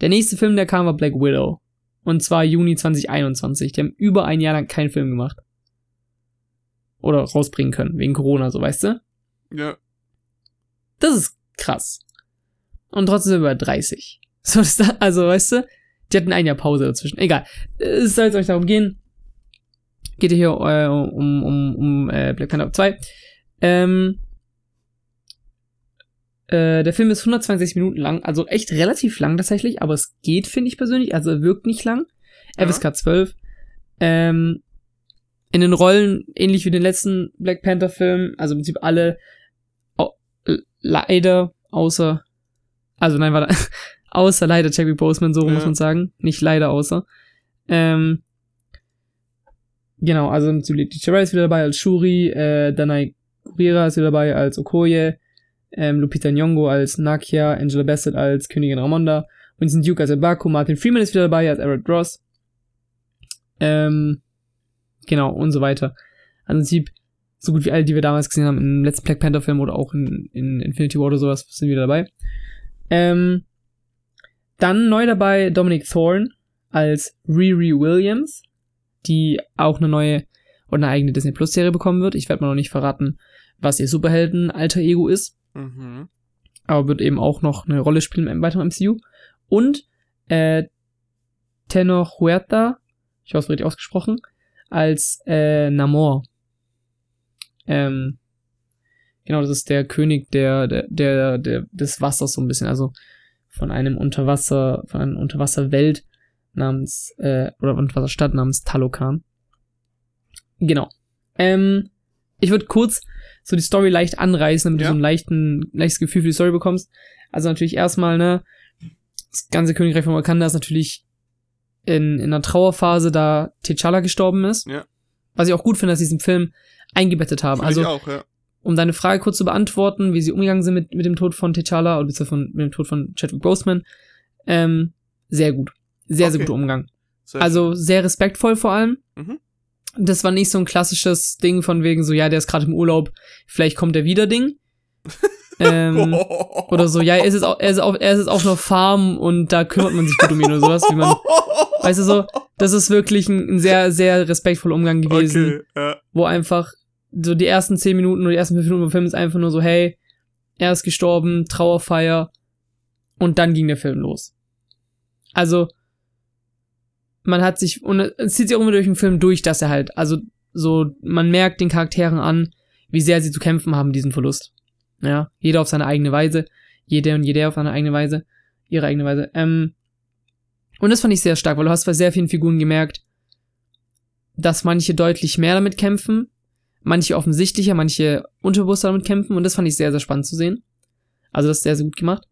Der nächste Film, der kam, war Black Widow. Und zwar Juni 2021. Die haben über ein Jahr lang keinen Film gemacht. Oder rausbringen können, wegen Corona, so weißt du? Ja. Das ist krass. Und trotzdem sind wir bei 30. So, also, weißt du, die hatten ein Jahr Pause dazwischen. Egal. Es soll jetzt euch darum gehen. Geht hier äh, um, um, um äh, Black Panther 2. Ähm, äh, der Film ist 162 Minuten lang, also echt relativ lang tatsächlich, aber es geht, finde ich persönlich, also er wirkt nicht lang. Ja. FSK 12. Ähm, in den Rollen, ähnlich wie den letzten Black Panther Film, also im Prinzip alle l- leider, außer, also nein, warte, außer leider Chadwick Boseman, so Ja. muss man sagen, nicht leider außer. Ähm, genau, also Letitia Cherry ist wieder dabei als Shuri, äh, Danai Gurira ist wieder dabei als Okoye, ähm, Lupita Nyong'o als Nakia, Angela Bassett als Königin Ramonda, Vincent Duke als Abaku, Martin Freeman ist wieder dabei als Eric Ross, ähm, genau, und so weiter. Also im Prinzip, so gut wie alle, die wir damals gesehen haben, im letzten Black Panther Film oder auch in, in Infinity War oder sowas, sind wieder dabei. Ähm, dann neu dabei Dominic Thorne als Riri Williams, die auch eine neue und eine eigene Disney Plus Serie bekommen wird. Ich werde mal noch nicht verraten, was ihr Superhelden alter Ego ist, Mhm. aber wird eben auch noch eine Rolle spielen im weiteren MCU. Und äh, Tenor Huerta, ich hoffe, es richtig ausgesprochen, als äh, Namor. Ähm, genau, das ist der König der, der, der, der, des Wassers so ein bisschen, also von einem Unterwasser, von einer Unterwasserwelt namens, äh, oder Unterwasserstadt namens Talokan. Genau. Ähm, ich würde kurz so die Story leicht anreißen, damit Ja. du so ein leichten, leichtes Gefühl für die Story bekommst. Also natürlich erstmal, ne, das ganze Königreich von Wakanda ist natürlich in, in einer Trauerphase, da T'Challa gestorben ist. Ja. Was ich auch gut finde, dass sie diesen Film eingebettet haben. Find also, ich auch, ja. um deine Frage kurz zu beantworten, wie sie umgegangen sind mit, mit dem Tod von T'Challa oder beziehungsweise von, mit dem Tod von Chadwick Boseman, ähm, sehr gut. Sehr, sehr Okay. guter Umgang. Sehr Also sehr respektvoll vor allem. Mhm. Das war nicht so ein klassisches Ding von wegen so, ja, der ist gerade im Urlaub, vielleicht kommt er wieder Ding. ähm, oder so, ja, er ist, jetzt auf, er, ist auf, er ist jetzt auf einer Farm und da kümmert man sich gut um ihn oder sowas, wie man, weißt du so, das ist wirklich ein, ein sehr, sehr respektvoller Umgang gewesen Okay, ja. wo einfach so die ersten zehn Minuten oder die ersten fünf Minuten vom Film ist einfach nur so, hey, er ist gestorben, Trauerfeier und dann ging der Film los. Also man hat sich und es zieht sich auch durch den Film durch, dass er halt, also so man merkt den Charakteren an, wie sehr sie zu kämpfen haben diesen Verlust. Ja, jeder auf seine eigene Weise, jeder und jeder auf seine eigene Weise, ihre eigene Weise. Ähm, und das fand ich sehr stark, weil du hast bei sehr vielen Figuren gemerkt, dass manche deutlich mehr damit kämpfen, manche offensichtlicher, manche unterbewusster damit kämpfen und das fand ich sehr, sehr spannend zu sehen. Also das ist sehr, sehr gut gemacht.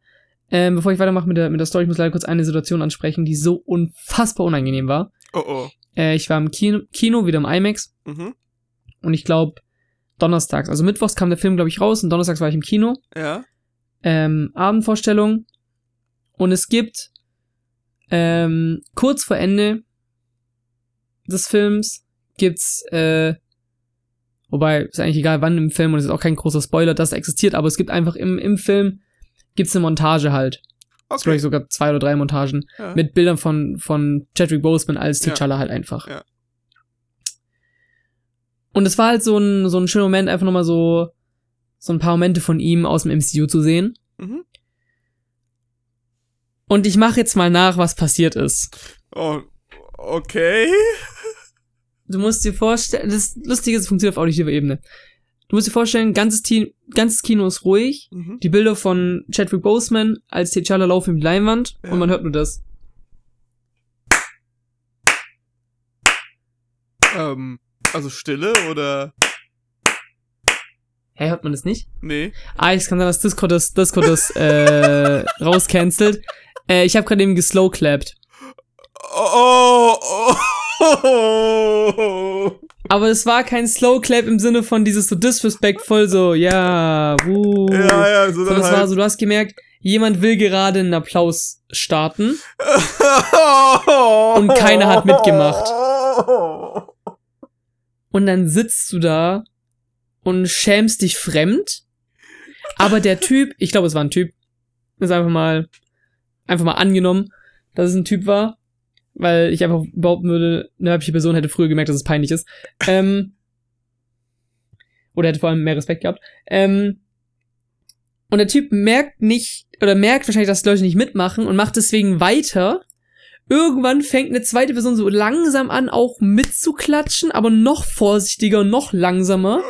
Ähm, bevor ich weitermache mit der, mit der Story, ich muss leider kurz eine Situation ansprechen, die so unfassbar unangenehm war. Oh oh. Äh, ich war im Kino, Kino wieder im IMAX Mhm. und ich glaube donnerstags, also mittwochs kam der Film, glaube ich, raus und donnerstags war ich im Kino. Ja. Ähm, Abendvorstellung und es gibt ähm, kurz vor Ende des Films gibt's äh, wobei ist eigentlich egal wann im Film und es ist auch kein großer Spoiler, dass es existiert, aber es gibt einfach im, im Film gibt's eine Montage halt. Okay. okay. sogar zwei oder drei Montagen Ja. mit Bildern von von Chadwick Boseman als Ja. T'Challa halt einfach. Ja. Und es war halt so ein so ein schöner Moment einfach nochmal so so ein paar Momente von ihm aus dem MCU zu sehen. Mhm. Und ich mache jetzt mal nach, was passiert ist. Oh, okay. Du musst dir vorstellen, das Lustige ist, es funktioniert auf auditiver Ebene. Du musst dir vorstellen, ganzes, Team, ganzes Kino ist ruhig. Mhm. Die Bilder von Chadwick Boseman als T'Challa laufen über die Leinwand Ja. und man hört nur das. Ähm, also Stille oder. Hä, hört man das nicht? Nee. Ah, es kann sein, dass Discord das, Discord das äh, rauscancelt. Äh, ich habe gerade eben geslowclappt. Oh, oh, oh, oh. Aber es war kein Slowclap im Sinne von dieses so disrespectful, so, ja, wuh. Ja, ja, so dann es war halt. so, du hast gemerkt, jemand will gerade einen Applaus starten. Und keiner hat mitgemacht. Und dann sitzt du da und schämst dich fremd. Aber der Typ, ich glaube, es war ein Typ, ist einfach mal, einfach mal angenommen, dass es ein Typ war, weil ich einfach behaupten würde, eine weibliche Person hätte früher gemerkt, dass es peinlich ist. Ähm, oder hätte vor allem mehr Respekt gehabt. Ähm, und der Typ merkt nicht, oder merkt wahrscheinlich, dass Leute nicht mitmachen und macht deswegen weiter. Irgendwann fängt eine zweite Person so langsam an, auch mitzuklatschen, aber noch vorsichtiger noch langsamer.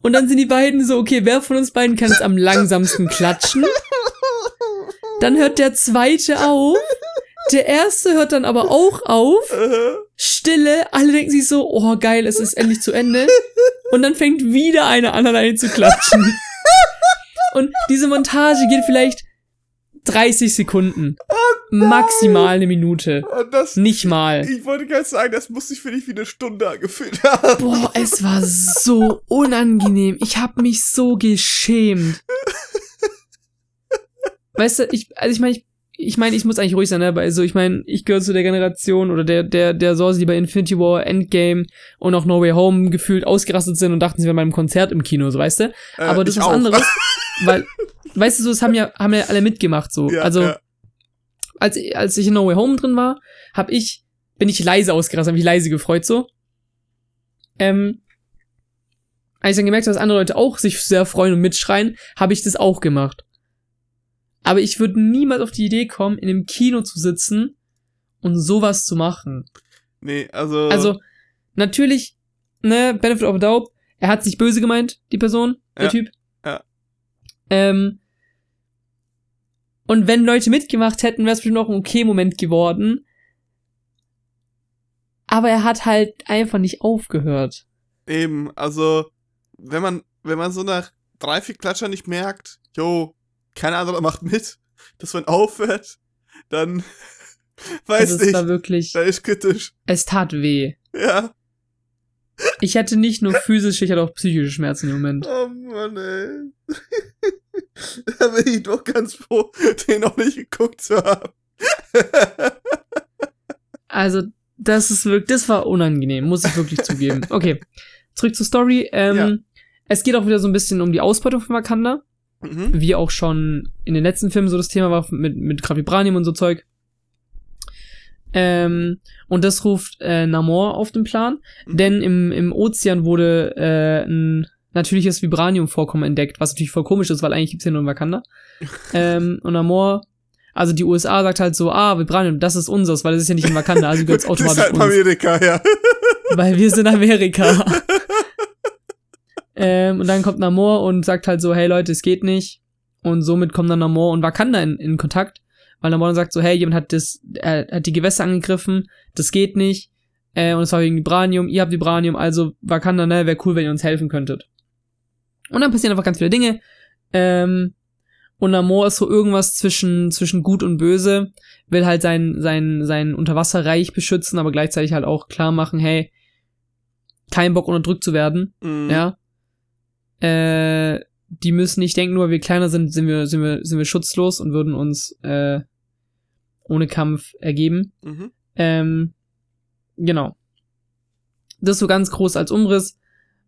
Und dann sind die beiden so, okay, wer von uns beiden kann jetzt am langsamsten klatschen? Dann hört der zweite auf. Der erste hört dann aber auch auf. Stille. Alle denken sich so, oh geil, es ist endlich zu Ende. Und dann fängt wieder einer an, alleine zu klatschen. Und diese Montage geht vielleicht 30 Sekunden. Maximal eine Minute. Und das, Nicht mal. ich wollte gerade sagen, das muss sich für dich wie eine Stunde angefühlt haben. Boah, es war so unangenehm. Ich habe mich so geschämt. Weißt du, ich, also ich meine, ich, ich meine, ich muss eigentlich ruhig sein, ne? Weil so, ich meine, ich gehöre zu der Generation oder der, der, der Sorse, die bei Infinity War, Endgame und auch No Way Home gefühlt ausgerastet sind und dachten, sie wären bei einem Konzert im Kino, so weißt du? Äh, Aber das ich ist was anderes. Weil, weißt du, so, es haben ja, haben ja alle mitgemacht, so. Ja, also, ja. als, als ich in No Way Home drin war, hab ich, bin ich leise ausgerastet, hab mich leise gefreut, so. Ähm, als ich dann gemerkt habe, dass andere Leute auch sich sehr freuen und mitschreien, habe ich das auch gemacht. Aber ich würde niemals auf die Idee kommen, in einem Kino zu sitzen und sowas zu machen. Nee, also. Also, natürlich, ne, Benefit of the Doubt, er hat sich böse gemeint, die Person, der Ja, Typ. ja. Ähm, und wenn Leute mitgemacht hätten, wäre es bestimmt auch ein okay Moment geworden. Aber er hat halt einfach nicht aufgehört. Eben, also, wenn man, wenn man so nach drei, vier Klatscher nicht merkt, jo, kein anderer macht mit, dass man aufhört, dann weiß Also nicht, war wirklich, da ist kritisch. es tat weh. Ja. Ich hatte nicht nur physische, ich hatte auch psychische Schmerzen im Moment. Oh Mann, ey. da bin ich doch ganz froh, den noch nicht geguckt zu haben. Also, das ist wirklich, das war unangenehm, muss ich wirklich zugeben. Okay, zurück zur Story. Ähm, Ja. Es geht auch wieder so ein bisschen um die Ausbeutung von Wakanda, mhm. wie auch schon in den letzten Filmen so das Thema war mit, mit Graf Vibranium und so Zeug. Ähm, und das ruft äh, Namor auf den Plan, Mhm. denn im, im Ozean wurde äh, ein natürliches Vibranium-Vorkommen entdeckt, was natürlich voll komisch ist, weil eigentlich gibt's ja nur in Wakanda. ähm, und Namor, also die USA sagt halt so, ah, Vibranium, das ist unseres, weil es ist ja nicht in Wakanda, also gehört's Das ist automatisch halt uns. Amerika, ja. Weil wir sind Amerika. ähm, und dann kommt Namor und sagt halt so, hey Leute, es geht nicht. Und somit kommen dann Namor und Wakanda in, in Kontakt. Weil Namor dann sagt so, hey, jemand hat das, er hat die Gewässer angegriffen, das geht nicht. Äh, und es war wegen Vibranium, ihr habt Vibranium, also Wakanda, ne, wäre cool, wenn ihr uns helfen könntet. Und dann passieren einfach ganz viele Dinge. Ähm, und Namor ist so irgendwas zwischen, zwischen gut und böse, will halt sein, sein, sein Unterwasserreich beschützen, aber gleichzeitig halt auch klar machen, hey, kein Bock unterdrückt zu werden, Mhm. ja. Äh, die müssen nicht denken, nur weil wir kleiner sind, sind wir, sind wir, sind wir schutzlos und würden uns äh, ohne Kampf ergeben. Mhm. Ähm, genau. Das ist so ganz groß als Umriss,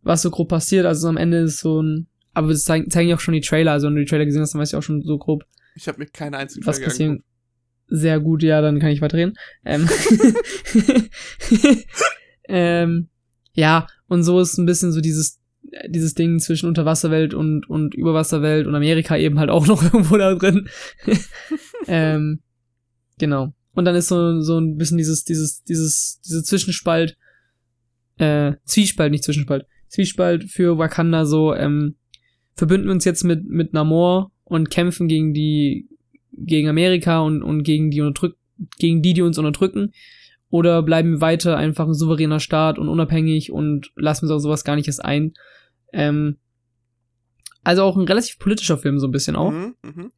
was so grob passiert. Also am Ende ist so ein, aber das zeigen, zeigen ja auch schon die Trailer. Also wenn du die Trailer gesehen hast, dann weißt du auch schon so grob, Ich habe mir keine einzige was angeguckt. Sehr gut, ja, dann kann ich weiterreden. Ähm, ähm, ja, und so ist ein bisschen so dieses, dieses Ding zwischen Unterwasserwelt und, und Überwasserwelt und Amerika eben halt auch noch irgendwo da drin. ähm, genau. Und dann ist so, so ein bisschen dieses, dieses, dieses, diese Zwischenspalt, äh, Zwiespalt, nicht Zwischenspalt, Zwiespalt für Wakanda so, ähm, verbünden wir uns jetzt mit, mit Namor und kämpfen gegen die, gegen Amerika und, und gegen die unterdrück, gegen die, die uns unterdrücken. Oder bleiben wir weiter einfach ein souveräner Staat und unabhängig und lassen uns auf sowas gar nicht erst ein. Ähm, also auch ein relativ politischer Film, so ein bisschen auch. Mhm, mhm.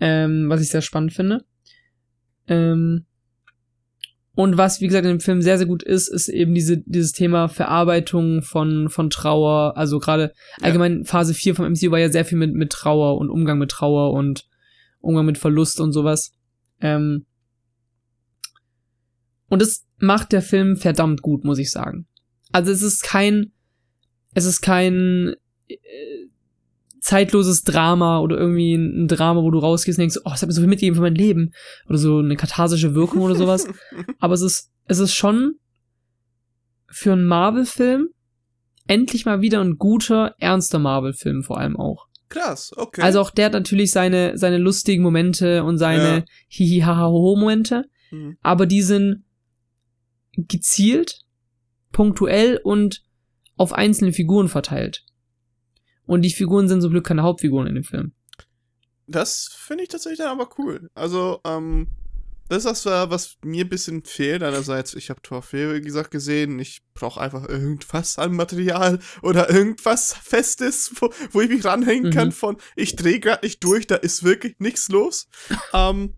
Ähm, was ich sehr spannend finde. Ähm, und was, wie gesagt, in dem Film sehr, sehr gut ist, ist eben diese, dieses Thema Verarbeitung von, von Trauer. Also gerade allgemein Phase 4 vom MCU war ja sehr viel mit, mit Trauer und Umgang mit Trauer und Umgang mit Verlust und sowas. Ähm, und das macht der Film verdammt gut, muss ich sagen. Also es ist kein, es ist kein äh, zeitloses Drama oder irgendwie ein Drama, wo du rausgehst und denkst, oh, es hat mir so viel mitgegeben für mein Leben. Oder so eine katharsische Wirkung oder sowas. Aber es ist, es ist schon für einen Marvel-Film endlich mal wieder ein guter, ernster Marvel-Film vor allem auch. Krass, okay. Also auch der hat natürlich seine, seine lustigen Momente und seine Ja. Hihi-Haha-Ho-Momente. Mhm. Aber die sind gezielt, punktuell und auf einzelne Figuren verteilt. Und die Figuren sind zum Glück keine Hauptfiguren in dem Film. Das finde ich tatsächlich dann aber cool. Also, ähm, das ist das, was mir ein bisschen fehlt. Einerseits, ich habe Tor 4, wie gesagt, gesehen. Ich brauche einfach irgendwas an Material oder irgendwas Festes, wo, wo ich mich ranhängen Mhm. kann von, ich drehe gerade nicht durch, da ist wirklich nichts los. ähm,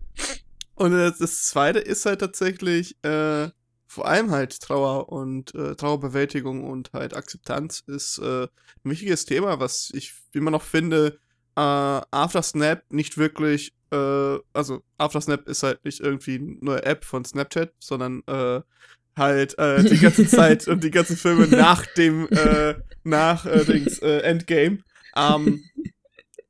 und das, das Zweite ist halt tatsächlich, äh, vor allem halt Trauer und äh, Trauerbewältigung und halt Akzeptanz ist äh, ein wichtiges Thema, was ich immer noch finde, äh, After Snap nicht wirklich, äh, also After Snap ist halt nicht irgendwie eine neue App von Snapchat, sondern äh, halt äh, die ganze Zeit und die ganzen Filme nach dem, äh, nach äh, Dings, äh, Endgame, ähm,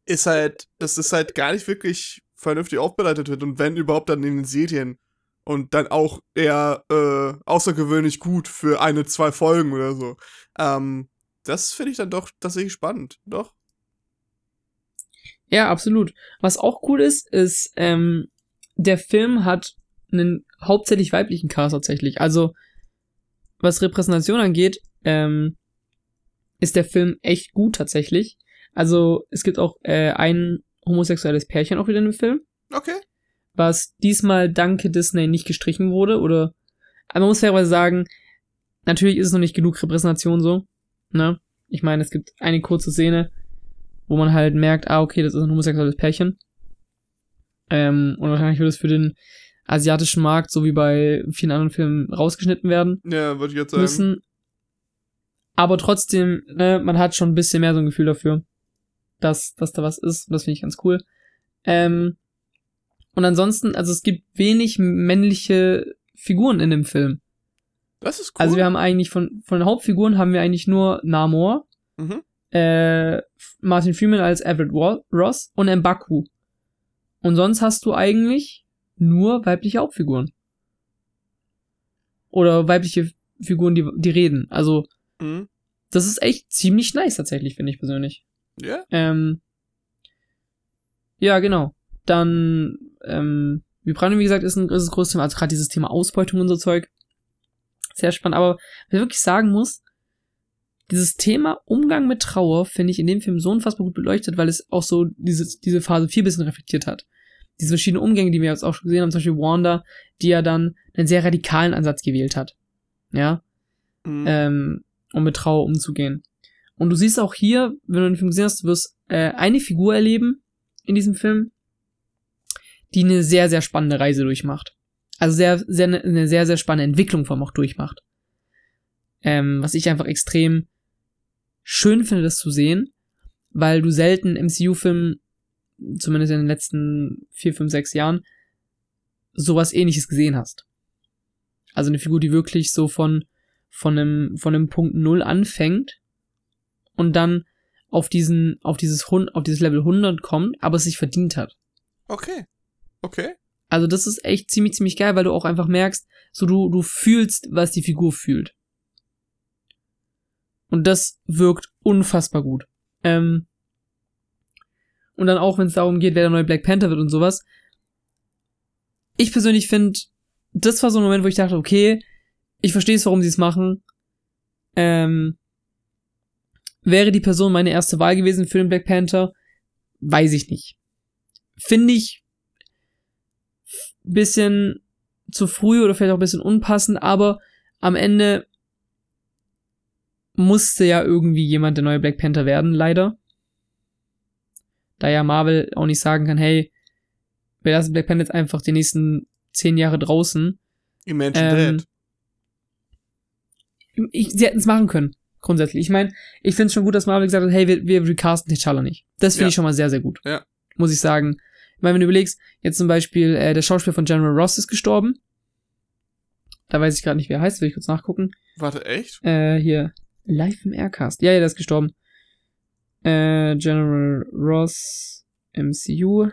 ist halt, dass das halt gar nicht wirklich vernünftig aufbereitet wird und wenn überhaupt dann in den Serien und dann auch eher äh, außergewöhnlich gut für eine, zwei Folgen oder so. Ähm, das finde ich dann doch tatsächlich spannend, doch. Ja, absolut. Was auch cool ist, ist, ähm, der Film hat einen hauptsächlich weiblichen Cast tatsächlich. Also, was Repräsentation angeht, ähm, ist der Film echt gut tatsächlich. Also, es gibt auch äh, ein homosexuelles Pärchen auch wieder in dem Film. Okay. Was diesmal danke Disney nicht gestrichen wurde oder aber man muss fairerweise sagen, natürlich ist es noch nicht genug Repräsentation so, ne? Ich meine, es gibt eine kurze Szene, wo man halt merkt, ah, okay, das ist ein homosexuelles Pärchen. Ähm, und wahrscheinlich wird es für den asiatischen Markt, so wie bei vielen anderen Filmen, rausgeschnitten werden Ja, würde ich jetzt sagen. müssen. Aber trotzdem, ne, man hat schon ein bisschen mehr so ein Gefühl dafür, dass, dass da was ist. Und das finde ich ganz cool. Ähm, und ansonsten, also es gibt wenig männliche Figuren in dem Film. Das ist cool. Also wir haben eigentlich von, von den Hauptfiguren haben wir eigentlich nur Namor, mhm. äh, Martin Freeman als Everett Ross und M'Baku. Und sonst hast du eigentlich nur weibliche Hauptfiguren. Oder weibliche Figuren, die, die reden. Also, Mhm. das ist echt ziemlich nice tatsächlich, finde ich persönlich. Ja. Ähm, ja, genau. Dann, ähm, Vibranium, wie gesagt, ist ein, ist ein großes Thema. Also gerade dieses Thema Ausbeutung und so Zeug. Sehr spannend. Aber was ich wirklich sagen muss, dieses Thema Umgang mit Trauer finde ich in dem Film so unfassbar gut beleuchtet, weil es auch so dieses, diese Phase 4 bisschen reflektiert hat. Diese verschiedenen Umgänge, die wir jetzt auch schon gesehen haben, zum Beispiel Wanda, die ja dann einen sehr radikalen Ansatz gewählt hat. Ja Mhm. ähm, um mit Trauer umzugehen. Und du siehst auch hier, wenn du den Film gesehen hast, du wirst äh, eine Figur erleben in diesem Film, die eine sehr, sehr spannende Reise durchmacht. Also sehr, sehr, eine sehr, sehr spannende Entwicklung allem auch durchmacht. Ähm, was ich einfach extrem schön finde, das zu sehen, weil du selten MCU-Filmen, zumindest in den letzten vier, fünf, sechs Jahren, sowas ähnliches gesehen hast. Also eine Figur, die wirklich so von von einem, von einem Punkt Null anfängt und dann auf diesen, auf dieses, Hun- auf dieses Level 100 kommt, aber es sich verdient hat. Okay. Okay. Also das ist echt ziemlich, ziemlich geil, weil du auch einfach merkst, so du, du fühlst, was die Figur fühlt. Und das wirkt unfassbar gut. Ähm, und dann auch, wenn es darum geht, wer der neue Black Panther wird und sowas. Ich persönlich finde, das war so ein Moment, wo ich dachte, okay, ich verstehe es, warum sie es machen. Ähm, Wäre die Person meine erste Wahl gewesen für den Black Panther? Weiß ich nicht. Finde ich bisschen zu früh oder vielleicht auch ein bisschen unpassend, aber am Ende musste ja irgendwie jemand der neue Black Panther werden, leider. Da ja Marvel auch nicht sagen kann, hey, wir lassen Black Panther jetzt einfach die nächsten zehn Jahre draußen. Imagine Ähm, Dead. Ich, sie hätten es machen können, grundsätzlich. Ich meine, ich finde es schon gut, dass Marvel gesagt hat, hey, wir, wir recasten T'Challa nicht. Das finde Ja. ich schon mal sehr, sehr gut. Ja. Muss ich sagen. Ich meine, wenn du überlegst, jetzt zum Beispiel, äh, der Schauspieler von General Ross ist gestorben. Da weiß ich gerade nicht, wer er heißt, will ich kurz nachgucken. Warte, echt? Äh, hier. Live im Aircast. Ja, ja, der ist gestorben. Äh, General Ross, MCU.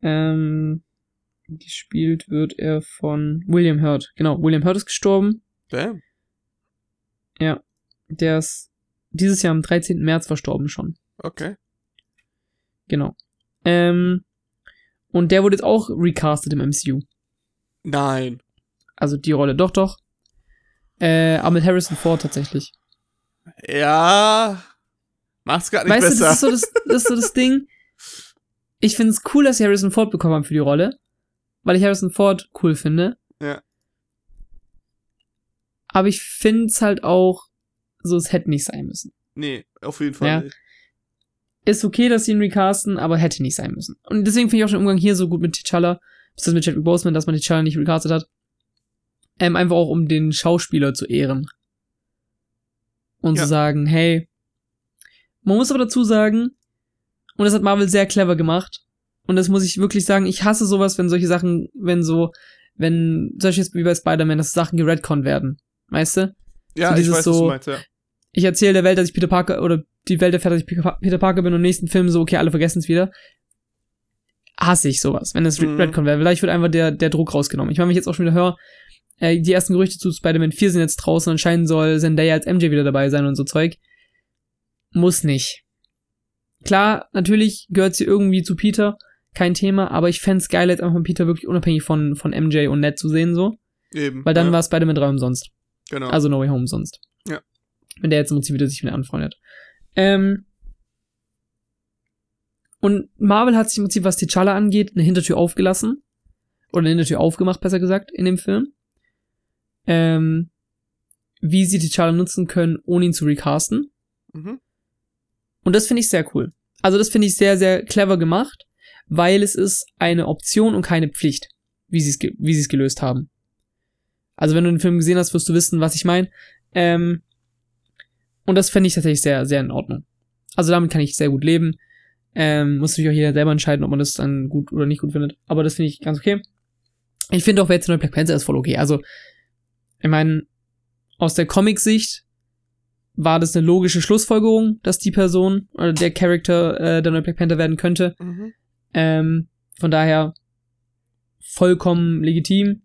Ähm, gespielt wird er von William Hurt. Genau, William Hurt ist gestorben. Damn. Der ist dieses Jahr am 13. März verstorben schon. Okay. Genau. Ähm, und der wurde jetzt auch recastet im MCU. Nein. Also die Rolle, doch, doch. Äh, aber mit Harrison Ford tatsächlich. Ja. Macht's grad nicht weißt du, besser. das ist, so das, das ist so das Ding. Ich finde es cool, dass sie Harrison Ford bekommen haben für die Rolle. Weil ich Harrison Ford cool finde. Ja. Aber ich finde es halt auch so, es hätte nicht sein müssen. nee, auf jeden Fall Ja. nicht. Ist okay, dass sie ihn recasten, aber hätte nicht sein müssen. Und deswegen finde ich auch den Umgang hier so gut mit T'Challa, bis das mit Chadwick Boseman, dass man T'Challa nicht recastet hat. Ähm, einfach auch um den Schauspieler zu ehren. Und Ja. zu sagen, hey, man muss aber dazu sagen, und das hat Marvel sehr clever gemacht, und das muss ich wirklich sagen, ich hasse sowas, wenn solche Sachen, wenn so, wenn, jetzt wie bei Spider-Man, dass Sachen geredconnt werden. Weißt du? Ja, So ich weiß, was so- du meinst, ja. Ich erzähle der Welt, dass ich Peter Parker oder die Welt erfährt, dass ich Peter Parker bin und im nächsten Film so, okay, alle vergessen es wieder. Hasse ich sowas, wenn es Mhm. Redcon wäre. Vielleicht wird einfach der, der Druck rausgenommen. Ich meine, wenn ich jetzt auch schon wieder höre, äh, die ersten Gerüchte zu Spider-Man 4 sind jetzt draußen und anscheinend soll Zendaya als MJ wieder dabei sein und so Zeug. Muss nicht. Klar, natürlich gehört sie irgendwie zu Peter, kein Thema, aber ich fänd's geil, jetzt einfach Peter wirklich unabhängig von, von MJ und Ned zu sehen, so. Eben. Weil dann ja, war Spider-Man 3 umsonst. Genau. Also No Way Home sonst. Ja. Wenn der jetzt im Prinzip wieder sich wieder anfreundet. Ähm, und Marvel hat sich im Prinzip, was T'Challa angeht, eine Hintertür aufgelassen. Oder eine Hintertür aufgemacht, besser gesagt, in dem Film. Ähm, wie sie T'Challa nutzen können, ohne ihn zu recasten. mhm. Und das finde ich sehr cool. Also das finde ich sehr, sehr clever gemacht, weil es ist eine Option und keine Pflicht, wie sie es ge- es gelöst haben. Also wenn du den Film gesehen hast, wirst du wissen, was ich meine. Ähm, und das finde ich tatsächlich sehr, sehr in Ordnung. Also damit kann ich sehr gut leben. Ähm, muss natürlich auch jeder selber entscheiden, ob man das dann gut oder nicht gut findet. Aber das finde ich ganz okay. Ich finde auch, wer jetzt der neue Black Panther ist, voll okay. Also, ich meine, aus der Comic-Sicht war das eine logische Schlussfolgerung, dass die Person oder der Charakter äh, der neue Black Panther werden könnte. Mhm. Ähm, von daher vollkommen legitim.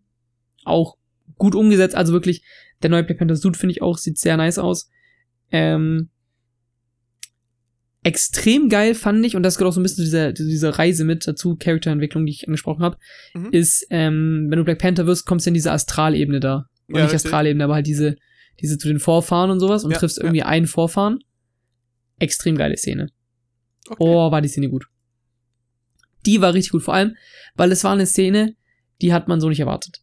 Auch gut umgesetzt. Also wirklich, der neue Black Panther Suit finde ich auch, sieht sehr nice aus. Ähm, extrem geil fand ich, und das gehört auch so ein bisschen zu dieser, zu dieser Reise mit dazu, Charakterentwicklung, die ich angesprochen habe, Mhm. ist, ähm, wenn du Black Panther wirst, kommst du in diese Astralebene da. Und Ja, nicht. Astralebene, aber halt diese, diese zu den Vorfahren und sowas und Ja, triffst ja. irgendwie einen Vorfahren. Extrem geile Szene. Okay. Oh, war die Szene gut. Die war richtig gut, vor allem, weil es war eine Szene, die hat man so nicht erwartet.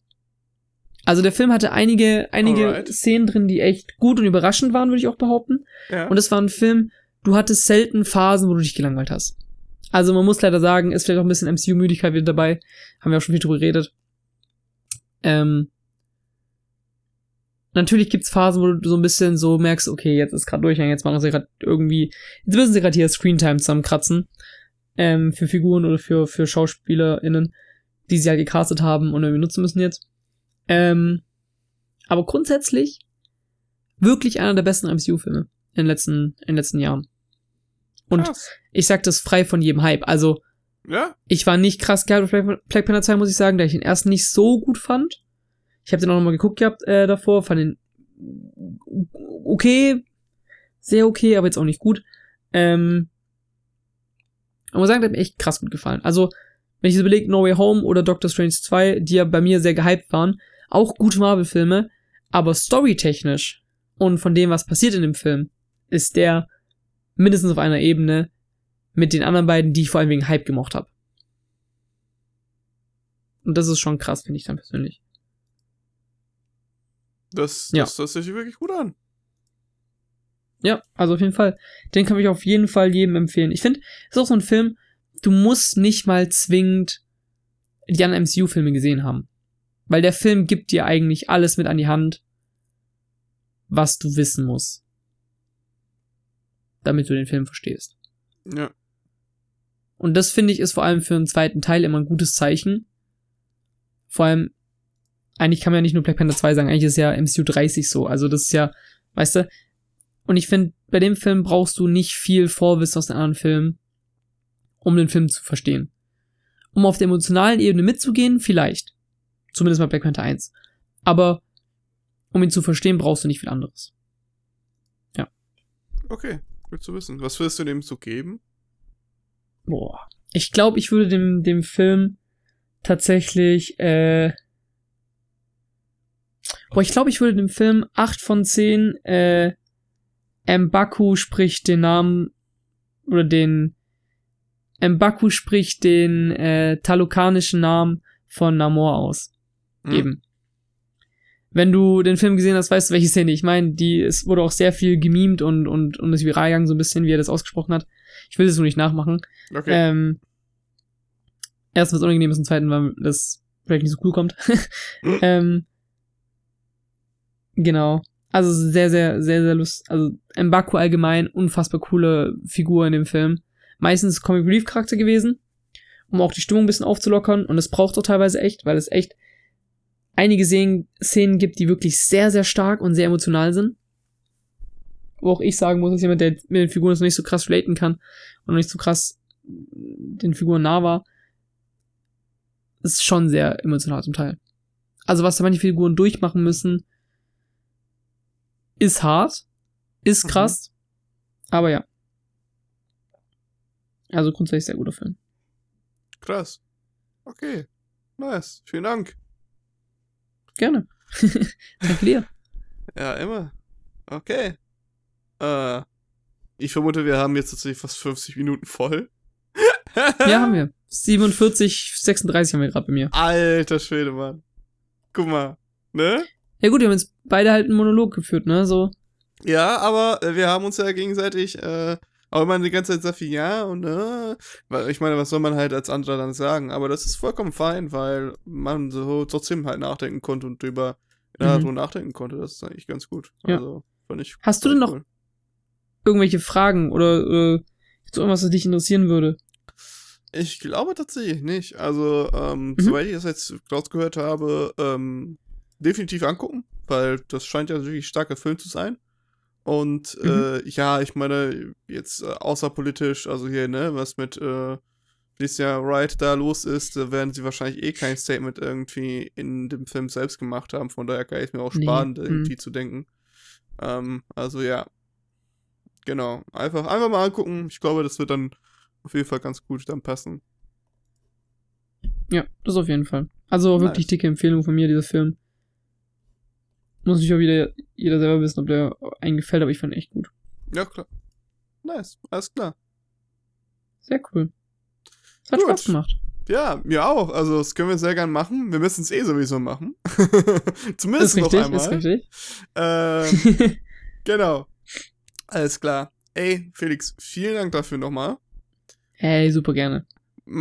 Also der Film hatte einige, einige Alright. Szenen drin, die echt gut und überraschend waren, würde ich auch behaupten. ja. Und es war ein Film, du hattest selten Phasen, wo du dich gelangweilt hast. Also man muss leider sagen, ist vielleicht auch ein bisschen MCU-Müdigkeit wieder dabei. Haben wir auch schon viel drüber geredet. Ähm, natürlich gibt's Phasen, wo du so ein bisschen so merkst, okay, jetzt ist gerade Durchgang, jetzt machen sie gerade irgendwie, jetzt müssen sie gerade hier Screentime zusammenkratzen. Ähm, für Figuren oder für, für SchauspielerInnen, die sie halt gecastet haben und irgendwie nutzen müssen jetzt. Ähm, aber grundsätzlich wirklich einer der besten MCU-Filme in den letzten, in den letzten Jahren. Und Krass. ich sag das frei von jedem Hype. Also, Ja? ich war nicht krass geil auf Black Panther 2, muss ich sagen, da ich den ersten nicht so gut fand. Ich habe den auch noch mal geguckt gehabt äh, davor, fand den okay, sehr okay, aber jetzt auch nicht gut. Ähm, aber muss sagen, der hat mir echt krass gut gefallen. Also, wenn ich jetzt überlege, No Way Home oder Doctor Strange 2, die ja bei mir sehr gehypt waren, auch gute Marvel-Filme, aber storytechnisch und von dem, was passiert in dem Film, ist der mindestens auf einer Ebene mit den anderen beiden, die ich vor allem wegen Hype gemocht habe. Und das ist schon krass, finde ich dann persönlich. Das, Ja. das, das sich wirklich gut an. Ja, also auf jeden Fall. Den kann ich auf jeden Fall jedem empfehlen. Ich finde, ist auch so ein Film, du musst nicht mal zwingend die anderen MCU-Filme gesehen haben. Weil der Film gibt dir eigentlich alles mit an die Hand, was du wissen musst. Damit du den Film verstehst. Ja. Und das finde ich ist vor allem für einen zweiten Teil immer ein gutes Zeichen. Vor allem, eigentlich kann man ja nicht nur Black Panther 2 sagen, eigentlich ist ja MCU 30 so. Also das ist ja, weißt du, und ich finde, bei dem Film brauchst du nicht viel Vorwissen aus den anderen Filmen, um den Film zu verstehen. Um auf der emotionalen Ebene mitzugehen, vielleicht. Zumindest bei Black Panther 1. Aber um ihn zu verstehen, brauchst du nicht viel anderes. Okay, gut zu wissen. Was würdest du dem so geben? Boah. Ich glaube, ich würde dem, dem Film tatsächlich, äh, boah, ich glaube, ich würde dem Film 8 von 10, äh, Mbaku spricht den Namen, oder den, Mbaku spricht den, äh, talukanischen Namen von Namor aus. Hm? Geben. Wenn du den Film gesehen hast, weißt du, welche Szene ich meine. Die, es wurde auch sehr viel gemimt und, und, und ist viral gegangen, so ein bisschen, wie er das ausgesprochen hat. Ich will das nur nicht nachmachen. Okay. Ähm, erstens was unangenehm ist und zweitens, weil das vielleicht nicht so cool kommt. Mhm. ähm, genau. Also sehr, sehr, sehr, sehr lustig. Also Mbaku allgemein, unfassbar coole Figur in dem Film. Meistens Comic Relief Charakter gewesen, um auch die Stimmung ein bisschen aufzulockern. Und es braucht auch teilweise echt, weil es echt einige Szenen, Szenen gibt, die wirklich sehr, sehr stark und sehr emotional sind. Wo auch ich sagen muss, dass jemand, der mit den Figuren noch nicht so krass relaten kann und noch nicht so krass den Figuren nah war, ist schon sehr emotional zum Teil. Also was da manche Figuren durchmachen müssen, ist hart, ist Mhm. krass, aber ja. Also grundsätzlich sehr guter Film. Krass. Okay. Nice. Vielen Dank. Gerne. Danke dir. Ja, immer. Okay. Äh, ich vermute, wir haben jetzt tatsächlich fast 50 Minuten voll. Ja, haben wir. 47, 36 haben wir gerade bei mir. Alter Schwede, Mann. Guck mal. Ne? Ja gut, wir haben jetzt beide halt einen Monolog geführt, ne? So. Ja, aber äh, wir haben uns ja gegenseitig, äh, auch immer die ganze Zeit viel Ja und äh, ich meine, was soll man halt als anderer dann sagen? Aber das ist vollkommen fein, weil man so trotzdem halt nachdenken konnte und drüber ja, Mhm. drüber nachdenken konnte. Das ist eigentlich ganz gut. Ja. Also, fand ich. Hast du denn ich noch- cool. Irgendwelche Fragen oder äh, gibt's irgendwas, was dich interessieren würde? Ich glaube tatsächlich nicht. Also, ähm, Mhm. soweit ich das jetzt rausgehört habe, ähm, definitiv angucken, weil das scheint ja wirklich starker Film zu sein. Und Mhm. äh, ja, ich meine, jetzt äh, außerpolitisch, also hier, ne, was mit äh, Alicia Wright da los ist, da werden sie wahrscheinlich eh kein Statement irgendwie in dem Film selbst gemacht haben. Von daher kann ich mir auch Nee, sparen, mhm. irgendwie zu denken. Ähm, also ja. Genau. Einfach, einfach mal angucken. Ich glaube, das wird dann auf jeden Fall ganz gut dann passen. Ja, das auf jeden Fall. Also wirklich Nice. dicke Empfehlung von mir, dieser Film. Muss natürlich auch wieder jeder selber wissen, ob der einem gefällt, aber ich fand ihn echt gut. Ja, klar. Nice, alles klar. Sehr cool. Es hat Gut. Spaß gemacht. Ja, mir auch. Also, das können wir sehr gern machen. Wir müssen es eh sowieso machen. Ist Zumindest noch richtig, einmal. ist richtig. Ähm, genau. Alles klar. Ey, Felix, vielen Dank dafür nochmal. hey, super gerne.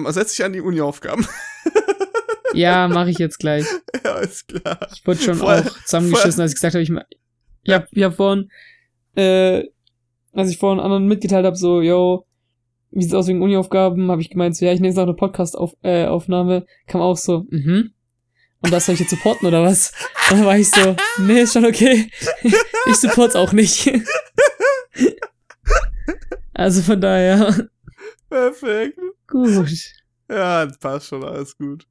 Setz dich an die Uni-Aufgaben. Ja, mache ich jetzt gleich. ja, alles klar. Ich wurde schon Voll- auch zusammengeschissen, als ich gesagt habe, ich, ich hab, ich hab vorhin, äh, als ich vorhin anderen mitgeteilt habe, so, yo, wie sieht's aus wegen Uni-Aufgaben, habe ich gemeint, so, ja, ich nehme jetzt noch eine Podcast-Aufnahme, äh, kam auch so, mhm. Und das soll ich jetzt supporten, oder was? Und dann war ich so, nee, ist schon okay. ich support's auch nicht. also von daher, Perfekt. gut. Ja, passt schon, alles gut.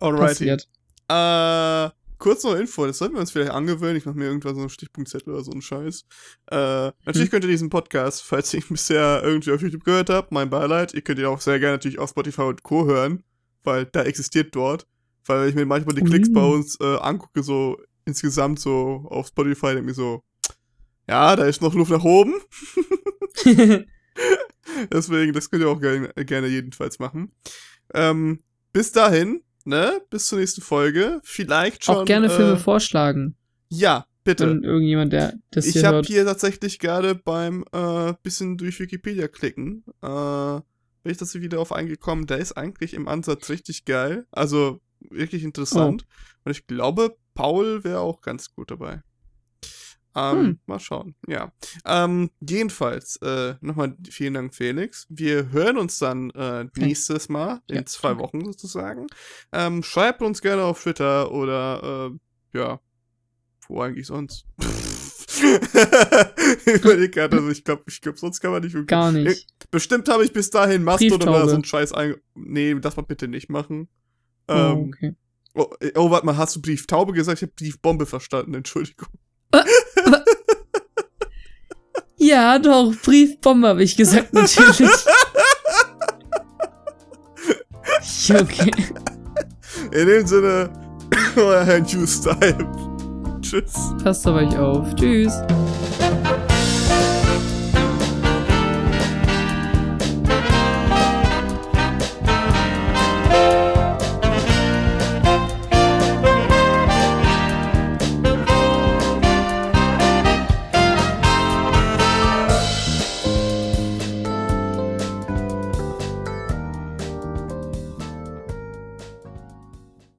Alrighty. Passiert. Äh, kurz noch Info, das sollten wir uns vielleicht angewöhnen. Ich mache mir irgendwann so einen Stichpunktzettel oder so einen Scheiß. Äh, natürlich Hm. könnt ihr diesen Podcast, falls ihr ihn bisher irgendwie auf YouTube gehört habt, mein Beileid, ihr könnt ihn auch sehr gerne natürlich auf Spotify und Co. hören, weil da existiert dort. Weil wenn ich mir manchmal die Klicks Ui. bei uns äh, angucke, so insgesamt so auf Spotify, denke ich mir so, Ja, da ist noch Luft nach oben. Deswegen, das könnt ihr auch gerne, gerne jedenfalls machen. Ähm, bis dahin, ne? Bis zur nächsten Folge. Vielleicht schon. Auch gerne Filme äh, vorschlagen. Ja, bitte. Wenn irgendjemand, der das ich hier habe hört. hier tatsächlich gerade beim äh, bisschen durch Wikipedia klicken, äh, bin ich das wieder auf eingekommen. Der ist eigentlich im Ansatz richtig geil. Also wirklich interessant. Oh. Und ich glaube, Paul wäre auch ganz gut dabei. Ähm, Hm. Mal schauen. Ja. Ähm, jedenfalls, äh, nochmal vielen Dank, Felix. Wir hören uns dann äh, nächstes Mal, in Ja, zwei danke. Wochen sozusagen. Ähm, schreibt uns gerne auf Twitter oder äh, ja, wo eigentlich sonst? ich überleg grad, also ich glaube, ich glaub, sonst kann man nicht wirklich. Gar nicht. Bestimmt habe ich bis dahin Mastodon oder so einen Scheiß ein. Nee, das mal bitte nicht machen. Oh, Ähm, okay. oh, äh, oh, warte mal, hast du Brieftaube gesagt? Ich habe Briefbombe verstanden, Entschuldigung. Ja, doch, Briefbombe habe ich gesagt, natürlich. okay. In dem Sinne, euer Herr Juice Time. Tschüss. Passt auf euch auf. Tschüss.